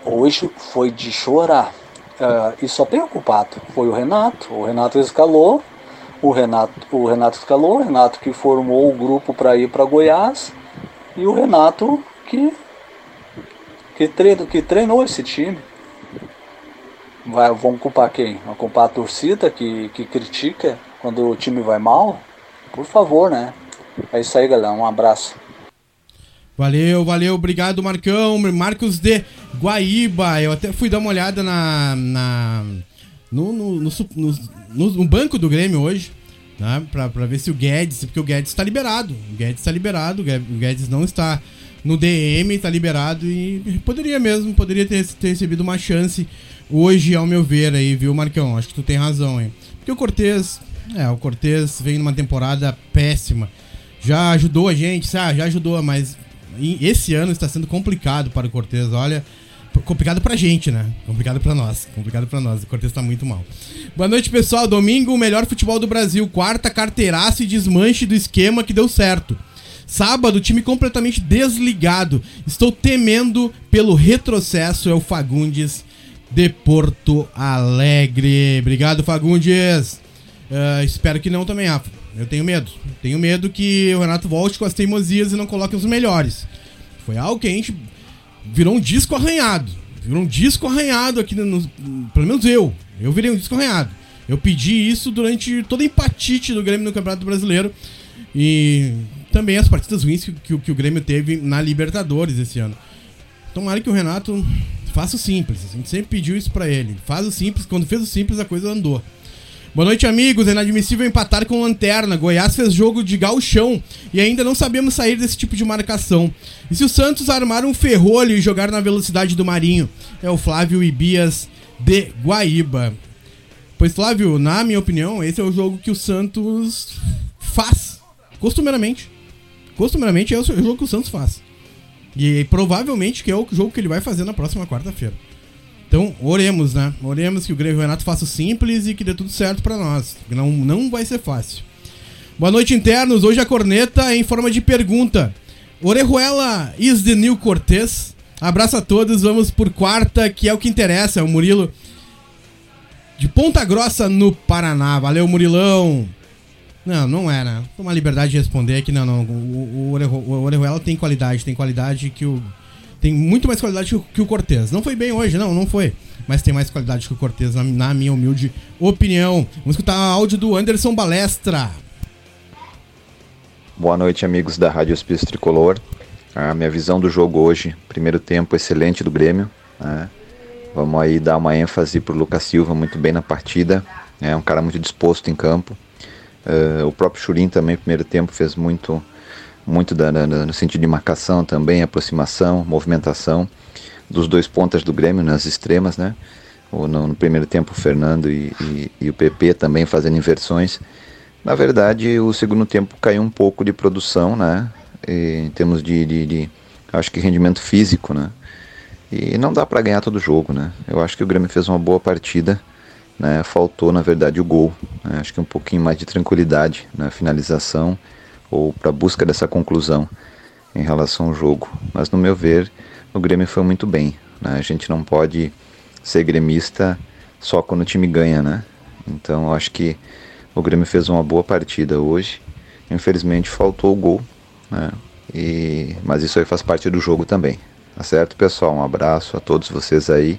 Hoje foi de chorar. Uh, e só tem o culpado. Foi o Renato. O Renato escalou o Renato, o Renato escalou, o Renato que formou o grupo para ir para Goiás e o Renato que que treinou, que treinou esse time. Vai, vamos culpar quem? Vamos culpar a torcida que, que critica quando o time vai mal? Por favor, né? É isso aí, galera. Um abraço. Valeu, valeu, obrigado Marcão, Marcos de Guaíba. Eu até fui dar uma olhada na, na no, no, no, no, banco do Grêmio hoje, né? Pra, pra ver se o Guedes, porque o Guedes está liberado. O Guedes está liberado, o Guedes não está no DM, está liberado e poderia mesmo, poderia ter, ter recebido uma chance hoje, ao meu ver, aí, viu, Marcão? Acho que tu tem razão, hein? Porque o Cortez, é, o Cortez vem numa temporada péssima. Já ajudou a gente, sabe? Já ajudou, mas esse ano está sendo complicado para o Cortez. Olha, complicado pra gente, né? Complicado pra nós. Complicado pra nós. O Cortez tá muito mal. Boa noite, pessoal. Domingo, o melhor futebol do Brasil. Quarta, carteiraço e desmanche do esquema que deu certo. Sábado, time completamente desligado. Estou temendo pelo retrocesso. É o Fagundes de Porto Alegre. Obrigado, Fagundes. Uh, espero que não também, Rafa. Eu tenho medo. Tenho medo que o Renato volte com as teimosias e não coloque os melhores. Foi algo que a gente virou um disco arranhado. Virou um disco arranhado aqui, no, pelo menos eu. Eu virei um disco arranhado. Eu pedi isso durante toda a empatite do Grêmio no Campeonato Brasileiro. E também as partidas ruins que, que, que o Grêmio teve na Libertadores esse ano. Tomara que o Renato faça o simples. A gente sempre pediu isso para ele. Faz o simples. Quando fez o simples, a coisa andou. Boa noite, amigos. É inadmissível empatar com lanterna. Goiás fez jogo de galchão e ainda não sabemos sair desse tipo de marcação. E se o Santos armar um ferrolho e jogar na velocidade do Marinho? É o Flávio Ibias de Guaíba. Pois, Flávio, na minha opinião, esse é o jogo que o Santos faz. Costumeiramente. Costumeiramente é o jogo que o Santos faz. E provavelmente que é o jogo que ele vai fazer na próxima quarta-feira. Então, oremos, né? Oremos que o Grêmio Renato faça o simples e que dê tudo certo para nós. Não, não vai ser fácil. Boa noite, internos. Hoje a corneta é em forma de pergunta. Orejuela is the new Cortez? Abraço a todos, vamos por quarta, que é o que interessa. É o Murilo de Ponta Grossa, no Paraná. Valeu, Murilão. Não, não é, né? Toma a liberdade de responder aqui. Não, não. O, o, o Orejuela tem qualidade, tem qualidade que o tem muito mais qualidade que o Cortez. Não foi bem hoje, não, não foi. Mas tem mais qualidade que o Cortez, na, na minha humilde opinião. Vamos escutar áudio do Anderson Balestra. Boa noite, amigos da Rádio Hospício Tricolor. A minha visão do jogo hoje, primeiro tempo excelente do Grêmio. Né? Vamos aí dar uma ênfase para o Lucas Silva, muito bem na partida. É um cara muito disposto em campo. Uh, o próprio Churin também, primeiro tempo, fez muito muito da, da, no sentido de marcação também, aproximação, movimentação dos dois pontas do Grêmio nas extremas, né? No, no primeiro tempo o Fernando e, e, e, o PP também fazendo inversões. Na verdade, o segundo tempo caiu um pouco de produção, né? E, em termos de, de, de, acho que rendimento físico, né? E não dá para ganhar todo o jogo, né? Eu acho que o Grêmio fez uma boa partida, né? Faltou, na verdade, o gol. Né? Acho que um pouquinho mais de tranquilidade na finalização ou para busca dessa conclusão em relação ao jogo. Mas no meu ver, o Grêmio foi muito bem. Né? A gente não pode ser gremista só quando o time ganha, né? Então eu acho que o Grêmio fez uma boa partida hoje. Infelizmente faltou o gol, né? E, mas isso aí faz parte do jogo também. Tá certo, pessoal? Um abraço a todos vocês aí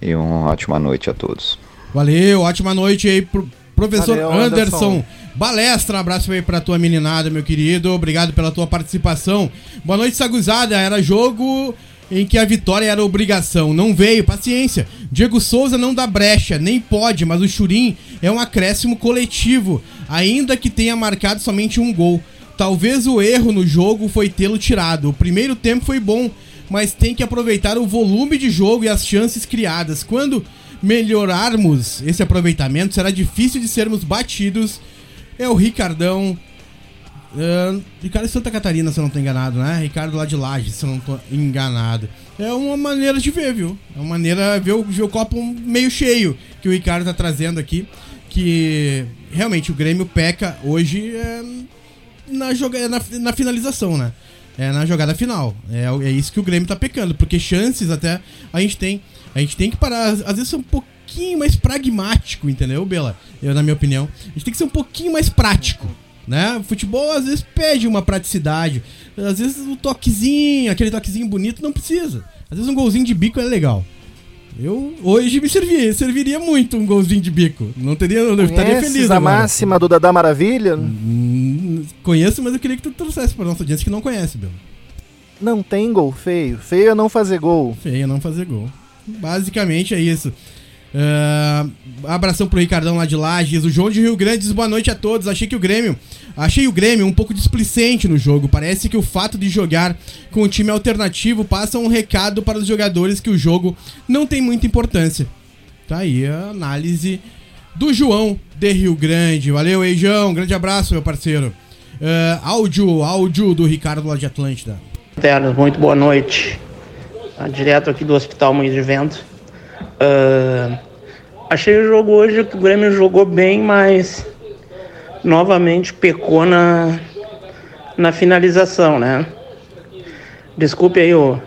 e uma ótima noite a todos. Valeu, ótima noite aí pro professor Valeu, Anderson. Anderson. Balestra, um abraço aí pra tua meninada, meu querido. Obrigado pela tua participação. Boa noite, Saguzada. Era jogo em que a vitória era obrigação. Não veio, paciência. Diego Souza não dá brecha, nem pode, mas o Churim é um acréscimo coletivo, ainda que tenha marcado somente um gol. Talvez o erro no jogo foi tê-lo tirado. O primeiro tempo foi bom, mas tem que aproveitar o volume de jogo e as chances criadas. Quando melhorarmos esse aproveitamento, será difícil de sermos batidos é o Ricardão. Uh, Ricardo de Santa Catarina, se eu não tô enganado, né? Ricardo lá de Laje, se eu não tô enganado. É uma maneira de ver, viu? É uma maneira de ver o, ver o copo meio cheio que o Ricardo tá trazendo aqui. Que realmente o Grêmio peca hoje é, na, joga, na, na finalização, né? É na jogada final. É, é isso que o Grêmio tá pecando, porque chances até a gente tem. A gente tem que parar, às vezes, ser um pouquinho mais pragmático, entendeu, Bela? Eu, na minha opinião. A gente tem que ser um pouquinho mais prático. Né? O futebol às vezes pede uma praticidade. Às vezes o um toquezinho, aquele toquezinho bonito, não precisa. Às vezes um golzinho de bico é legal. Eu hoje me serviria, serviria muito um golzinho de bico. Não teria, eu estaria feliz. a agora. máxima do Dadá Maravilha? Hum, conheço, mas eu queria que tu trouxesse para nossa audiência que não conhece, Belo. Não tem gol feio. Feio é não fazer gol. Feio é não fazer gol. Basicamente é isso. Uh, abração pro Ricardão lá de Lages. O João de Rio Grande diz boa noite a todos. Achei que o Grêmio. Achei o Grêmio um pouco displicente no jogo. Parece que o fato de jogar com um time alternativo passa um recado para os jogadores que o jogo não tem muita importância. Tá aí a análise do João de Rio Grande. Valeu, Eijão. Grande abraço, meu parceiro. Uh, áudio, áudio do Ricardo lá de Atlântida. Ternos, muito boa noite. Tá direto aqui do Hospital Moinhos de Vento. Uh, achei o jogo hoje que o Grêmio jogou bem, mas novamente pecou na, na finalização, né? Desculpe aí o,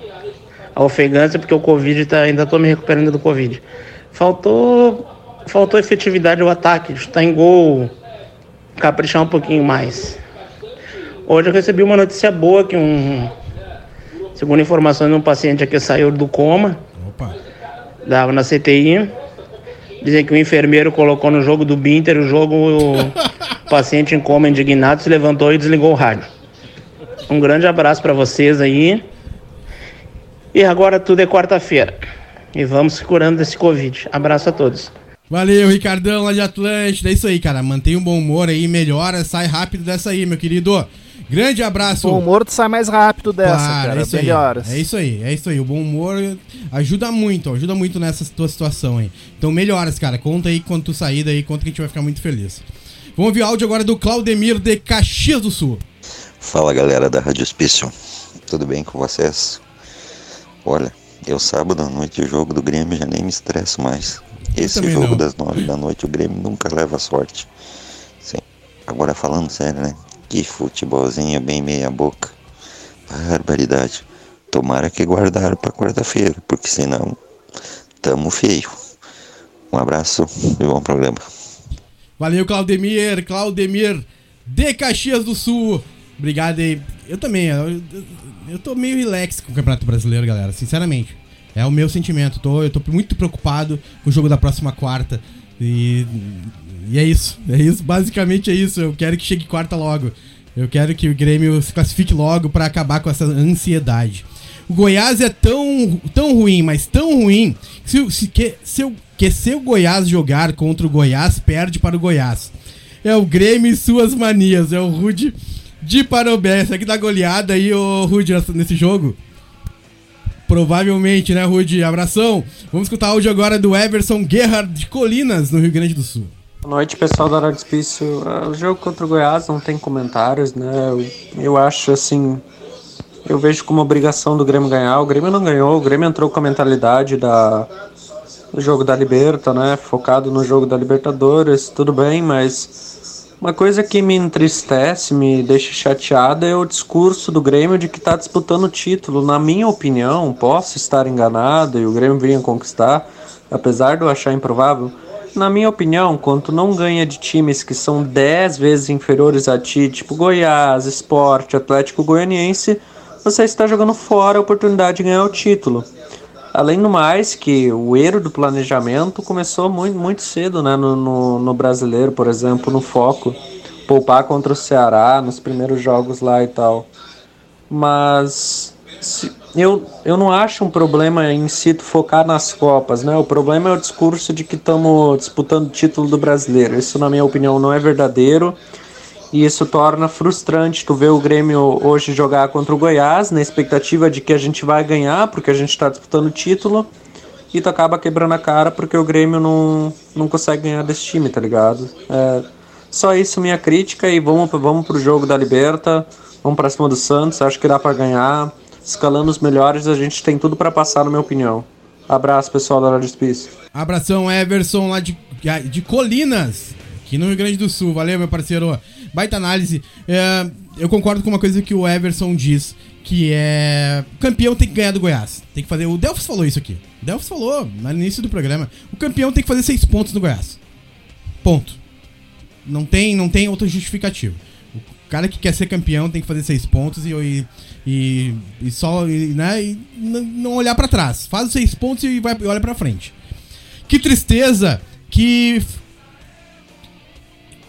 a ofegância, porque o Covid tá, ainda tô me recuperando do Covid. Faltou, faltou efetividade ao ataque, estar em gol, caprichar um pouquinho mais. Hoje eu recebi uma notícia boa que um, segundo informações de um paciente aqui saiu do coma. Opa dava na CTI. Dizem que o enfermeiro colocou no jogo do Binter o jogo, o paciente em coma indignado se levantou e desligou o rádio. Um grande abraço para vocês aí. E agora tudo é quarta-feira. E vamos se curando desse Covid. Abraço a todos. Valeu, Ricardão lá de Atlântida. É isso aí, cara. Mantenha um bom humor aí, melhora, sai rápido dessa aí, meu querido. Grande abraço. O bom humor sai mais rápido dessa, claro, cara. É isso, aí, é isso aí, é isso aí. O bom humor ajuda muito, ajuda muito nessa tua situação aí. Então melhoras, cara. Conta aí quando tu sair daí, conta que a gente vai ficar muito feliz. Vamos ouvir áudio agora do Claudemir de Caxias do Sul. Fala galera da Rádio Hospício, tudo bem com vocês? Olha, eu sábado à noite o jogo do Grêmio já nem me estresso mais. Esse jogo não. das nove da noite o Grêmio nunca leva sorte. Sim. Agora falando sério, né? Que futebolzinho bem meia boca. Barbaridade. Tomara que guardaram para quarta-feira, porque senão tamo feio. Um abraço e bom programa. Valeu, Claudemir, Claudemir de Caxias do Sul. Obrigado aí. Eu também, eu, eu tô meio relax com o Campeonato Brasileiro, galera, sinceramente. É o meu sentimento. Tô, eu tô muito preocupado com o jogo da próxima quarta. E, e é isso. É isso. Basicamente é isso. Eu quero que chegue quarta logo. Eu quero que o Grêmio se classifique logo para acabar com essa ansiedade. O Goiás é tão, tão ruim, mas tão ruim, que se, se, que, se, que se o Goiás jogar contra o Goiás, perde para o Goiás. É o Grêmio e suas manias. É o Rude de Parobé. Será que dá goleada aí, ô Rude, nesse jogo? Provavelmente, né, Rude? Abração. Vamos escutar áudio agora do Everson Gerhard de Colinas, no Rio Grande do Sul. Boa noite, pessoal da Rádio Hospício. Ah, o jogo contra o Goiás não tem comentários, né? Eu, eu acho assim. Eu vejo como obrigação do Grêmio ganhar. O Grêmio não ganhou, o Grêmio entrou com a mentalidade da, do jogo da Liberta, né? Focado no jogo da Libertadores, tudo bem, mas uma coisa que me entristece, me deixa chateada é o discurso do Grêmio de que está disputando o título. Na minha opinião, posso estar enganado e o Grêmio vinha conquistar, apesar de eu achar improvável. Na minha opinião, quando não ganha de times que são 10 vezes inferiores a ti, tipo Goiás, Esporte, Atlético Goianiense, você está jogando fora a oportunidade de ganhar o título. Além do mais, que o erro do planejamento começou muito, muito cedo né, no, no, no brasileiro, por exemplo, no foco. Poupar contra o Ceará nos primeiros jogos lá e tal. Mas eu, eu não acho um problema em si focar nas Copas, né? O problema é o discurso de que estamos disputando o título do brasileiro. Isso, na minha opinião, não é verdadeiro e isso torna frustrante tu ver o Grêmio hoje jogar contra o Goiás, na expectativa de que a gente vai ganhar, porque a gente está disputando o título, e tu acaba quebrando a cara porque o Grêmio não, não consegue ganhar desse time, tá ligado? É, Só isso minha crítica e vamos, vamos pro jogo da Liberta, vamos pra cima do Santos, acho que dá para ganhar. Escalando os melhores, a gente tem tudo para passar, na minha opinião. Abraço, pessoal da Rádio Space. Abração, Everson, lá de, de Colinas, aqui no Rio Grande do Sul. Valeu, meu parceiro. Baita análise. É, eu concordo com uma coisa que o Everson diz, que é... Campeão tem que ganhar do Goiás. Tem que fazer... O Delfos falou isso aqui. O Delfos falou no início do programa. O campeão tem que fazer seis pontos no Goiás. Ponto. Não tem, não tem outra justificativa. Cara que quer ser campeão tem que fazer seis pontos e, e, e, e só e, né, e não olhar para trás. Faz os seis pontos e vai olha para frente. Que tristeza, que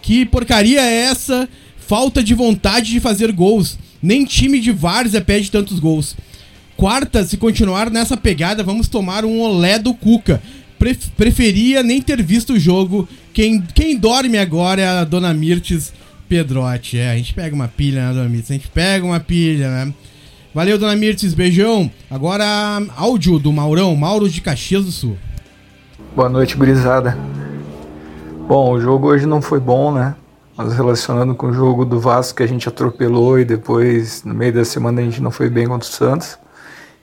que porcaria é essa? Falta de vontade de fazer gols. Nem time de várzea pede tantos gols. Quarta, se continuar nessa pegada, vamos tomar um olé do Cuca. preferia nem ter visto o jogo. Quem, quem dorme agora é a dona Mirtes Pedrotti. É, a gente pega uma pilha, né, dona Mirtes? A gente pega uma pilha, né? Valeu, dona Mirtes, beijão. Agora, áudio do Maurão, Mauro de Caxias do Sul. Boa noite, gurizada. Bom, o jogo hoje não foi bom, né? Mas relacionando com o jogo do Vasco que a gente atropelou e depois, no meio da semana, a gente não foi bem contra o Santos,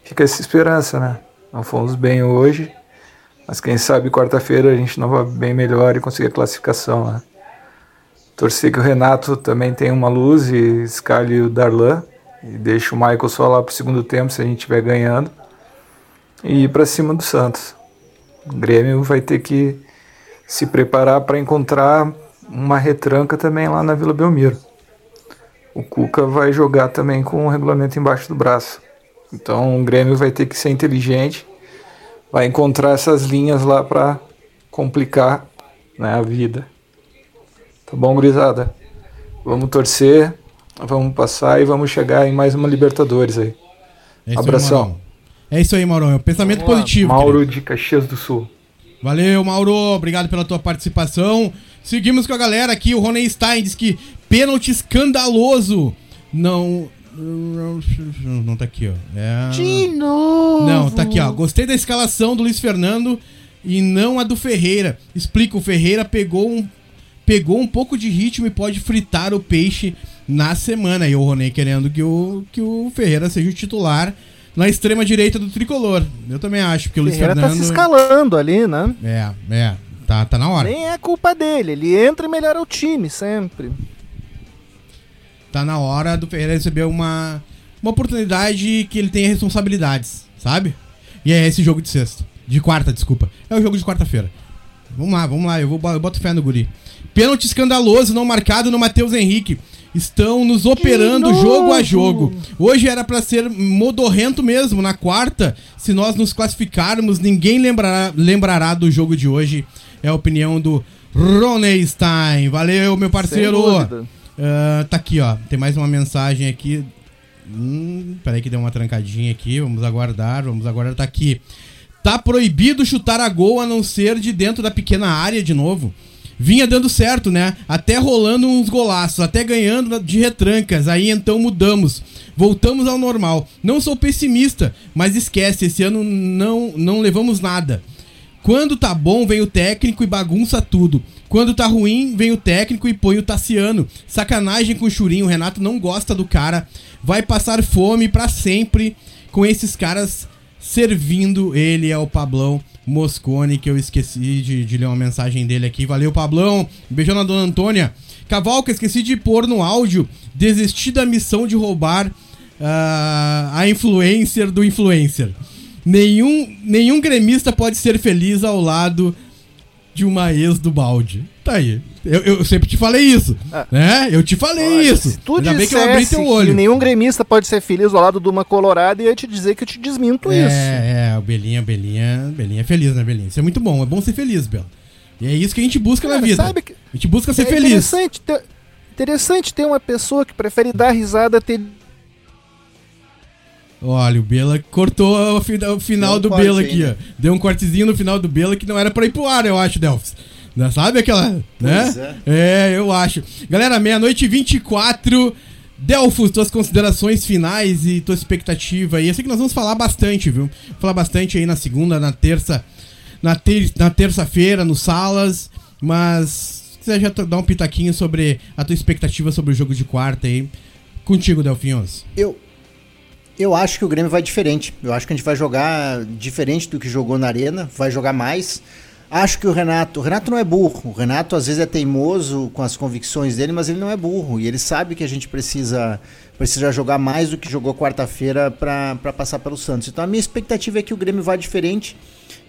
fica essa esperança, né? Não fomos bem hoje, mas quem sabe quarta-feira a gente não vai bem melhor e conseguir a classificação, né? Torcer que o Renato também tenha uma luz e escalhe o Darlan e deixe o Michael só lá pro segundo tempo se a gente estiver ganhando e ir para cima do Santos. O Grêmio vai ter que se preparar para encontrar uma retranca também lá na Vila Belmiro. O Cuca vai jogar também com o regulamento embaixo do braço. Então o Grêmio vai ter que ser inteligente, vai encontrar essas linhas lá para complicar né, a vida. Tá bom, gurizada? Vamos torcer, vamos passar e vamos chegar em mais uma Libertadores aí. É Abração. Aí, é isso aí. É um pensamento positivo. Mauro querido. de Caxias do Sul. Valeu, Mauro. Obrigado pela tua participação. Seguimos com a galera aqui. O Rony Stein diz que pênalti escandaloso. Não. Não tá aqui, ó. É... De novo! Não, tá aqui, ó. Gostei da escalação do Luiz Fernando e não a do Ferreira. Explica, o Ferreira pegou um pegou um pouco de ritmo e pode fritar o peixe na semana. E o Ronei querendo que o, que o Ferreira seja o titular na extrema direita do tricolor. Eu também acho, porque o Luiz Ferreira Fernando. tá se escalando ali, né? É, é. Tá, tá na hora. Nem é culpa dele, ele entra e melhora o time, sempre. Tá na hora do Ferreira receber uma, uma oportunidade que ele tenha responsabilidades, sabe? E é esse jogo de sexta. De quarta, desculpa. É o jogo de quarta-feira. Vamos lá, vamos lá, eu, vou, eu boto fé no guri. Pênalti escandaloso não marcado no Matheus Henrique. Estão nos operando jogo a jogo. Hoje era para ser modorrento mesmo. Na quarta, se nós nos classificarmos, ninguém lembrará, lembrará do jogo de hoje. É a opinião do Roney Stein. Valeu, meu parceiro. Uh, tá aqui, ó. Tem mais uma mensagem aqui. Hum, peraí que deu uma trancadinha aqui. Vamos aguardar, vamos aguardar. Tá aqui. Tá proibido chutar a gol a não ser de dentro da pequena área de novo vinha dando certo, né? Até rolando uns golaços, até ganhando de retrancas. Aí então mudamos. Voltamos ao normal. Não sou pessimista, mas esquece, esse ano não não levamos nada. Quando tá bom, vem o técnico e bagunça tudo. Quando tá ruim, vem o técnico e põe o Tassiano. Sacanagem com o Churinho, o Renato não gosta do cara. Vai passar fome para sempre com esses caras servindo ele ao Pablão. Moscone, que eu esqueci de, de, ler uma mensagem dele aqui. Valeu, Pablão. Beijão na dona Antônia. Cavalca, esqueci de pôr no áudio. Desisti da missão de roubar uh, a influencer do influencer. Nenhum, nenhum gremista pode ser feliz ao lado de uma ex do balde. Tá aí. Eu, eu sempre te falei isso. Ah. Né? Eu te falei Olha, isso. Se tu Ainda bem que eu abri teu olho. Que nenhum gremista pode ser feliz ao lado de uma colorada e eu te dizer que eu te desminto é, isso. É, o Belinha, Belinha, Belinha é feliz, né, Belinha? Isso é muito bom. É bom ser feliz, Bela. E é isso que a gente busca Cara, na vida. Sabe que a gente busca ser é feliz. Interessante ter, interessante ter uma pessoa que prefere dar risada ter Olha, o Bela cortou o, final do Bela aqui, ó. Deu um cortezinho no final do Bela que não era pra ir pro ar, eu acho, Delphs. Sabe aquela. Né? É. é, eu acho. Galera, meia-noite 24. Delfos, tuas considerações finais e tua expectativa aí. Eu sei que nós vamos falar bastante, viu? Falar bastante aí na segunda, na terça, na, ter na terça-feira, no Salas, mas quiser já dar um pitaquinho sobre a tua expectativa sobre o jogo de quarta aí. Contigo, Delfinhos. Eu, eu acho que o Grêmio vai diferente. Eu acho que a gente vai jogar diferente do que jogou na Arena, vai jogar mais. Acho que o Renato, o Renato não é burro. O Renato às vezes é teimoso com as convicções dele, mas ele não é burro e ele sabe que a gente precisa precisa jogar mais do que jogou quarta-feira para passar pelo Santos. Então a minha expectativa é que o Grêmio vá diferente,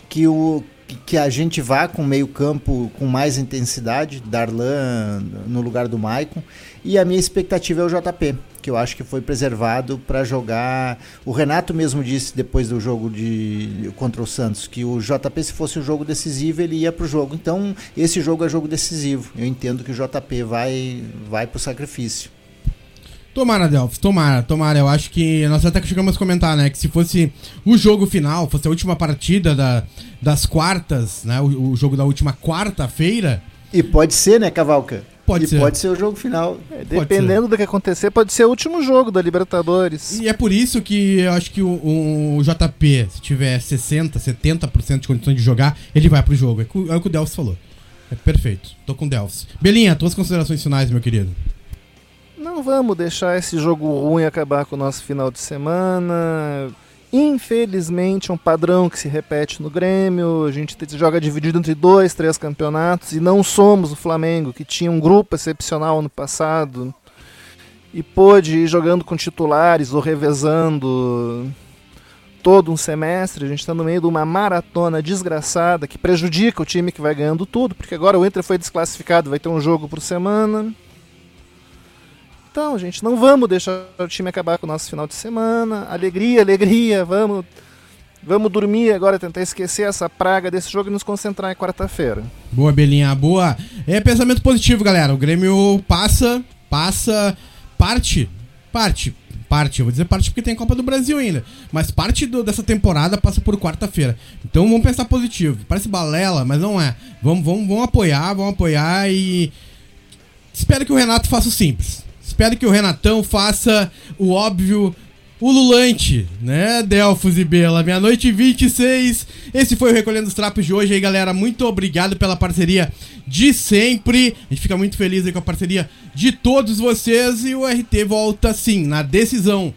que o que a gente vá com meio campo com mais intensidade, Darlan no lugar do Maicon, e a minha expectativa é o JP, que eu acho que foi preservado para jogar. O Renato mesmo disse depois do jogo de contra o Santos que o JP se fosse um jogo decisivo ele ia para o jogo. Então esse jogo é jogo decisivo. Eu entendo que o JP vai vai para o sacrifício. Tomara, Delphi, tomara, tomara. Eu acho que nós até chegamos a comentar, né? Que se fosse o jogo final, fosse a última partida da, das quartas, né? O, o jogo da última quarta-feira. E pode ser, né, Cavalca? Pode e ser. pode ser o jogo final. É, dependendo do que acontecer, pode ser o último jogo da Libertadores. E é por isso que eu acho que o, o JP, se tiver 60%, 70% de condições de jogar, ele vai pro jogo. É, é o que o Delphi falou. É perfeito. Tô com o Delphi. Belinha, tuas considerações finais, meu querido. Não vamos deixar esse jogo ruim acabar com o nosso final de semana. Infelizmente, é um padrão que se repete no Grêmio. A gente joga dividido entre dois, três campeonatos e não somos o Flamengo, que tinha um grupo excepcional ano passado e pôde ir jogando com titulares ou revezando todo um semestre. A gente está no meio de uma maratona desgraçada que prejudica o time que vai ganhando tudo, porque agora o Inter foi desclassificado, vai ter um jogo por semana. Então, gente, não vamos deixar o time acabar com o nosso final de semana. Alegria, alegria, vamos. Vamos dormir agora, tentar esquecer essa praga desse jogo e nos concentrar em quarta-feira. Boa, Belinha, boa. É pensamento positivo, galera. O Grêmio passa, passa, parte, parte, parte. Eu vou dizer parte porque tem Copa do Brasil ainda. Mas parte do, dessa temporada passa por quarta-feira. Então vamos pensar positivo. Parece balela, mas não é. Vamos, vamos, vamos apoiar, vamos apoiar e. Espero que o Renato faça o simples. Espero que o Renatão faça o óbvio ululante, né? Delfos e Bela, meia-noite e 26. Esse foi o Recolhendo os Trapos de hoje aí, galera. Muito obrigado pela parceria de sempre. A gente fica muito feliz aí com a parceria de todos vocês. E o RT volta sim, na decisão.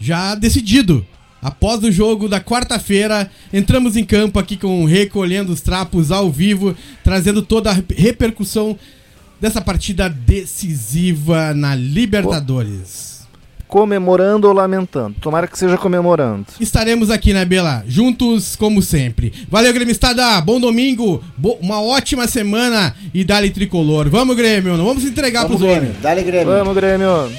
Já decidido. Após o jogo da quarta-feira, entramos em campo aqui com Recolhendo os Trapos ao vivo, trazendo toda a repercussão dessa partida decisiva na Libertadores. Comemorando ou lamentando? Tomara que seja comemorando. Estaremos aqui, né, Bela? Juntos, como sempre. Valeu, Gremistada. Bom domingo. Bo uma ótima semana e dale tricolor. Vamos, Grêmio. Não vamos entregar vamos, pros Grêmio. homens. Dale, Grêmio. Vamos, Grêmio.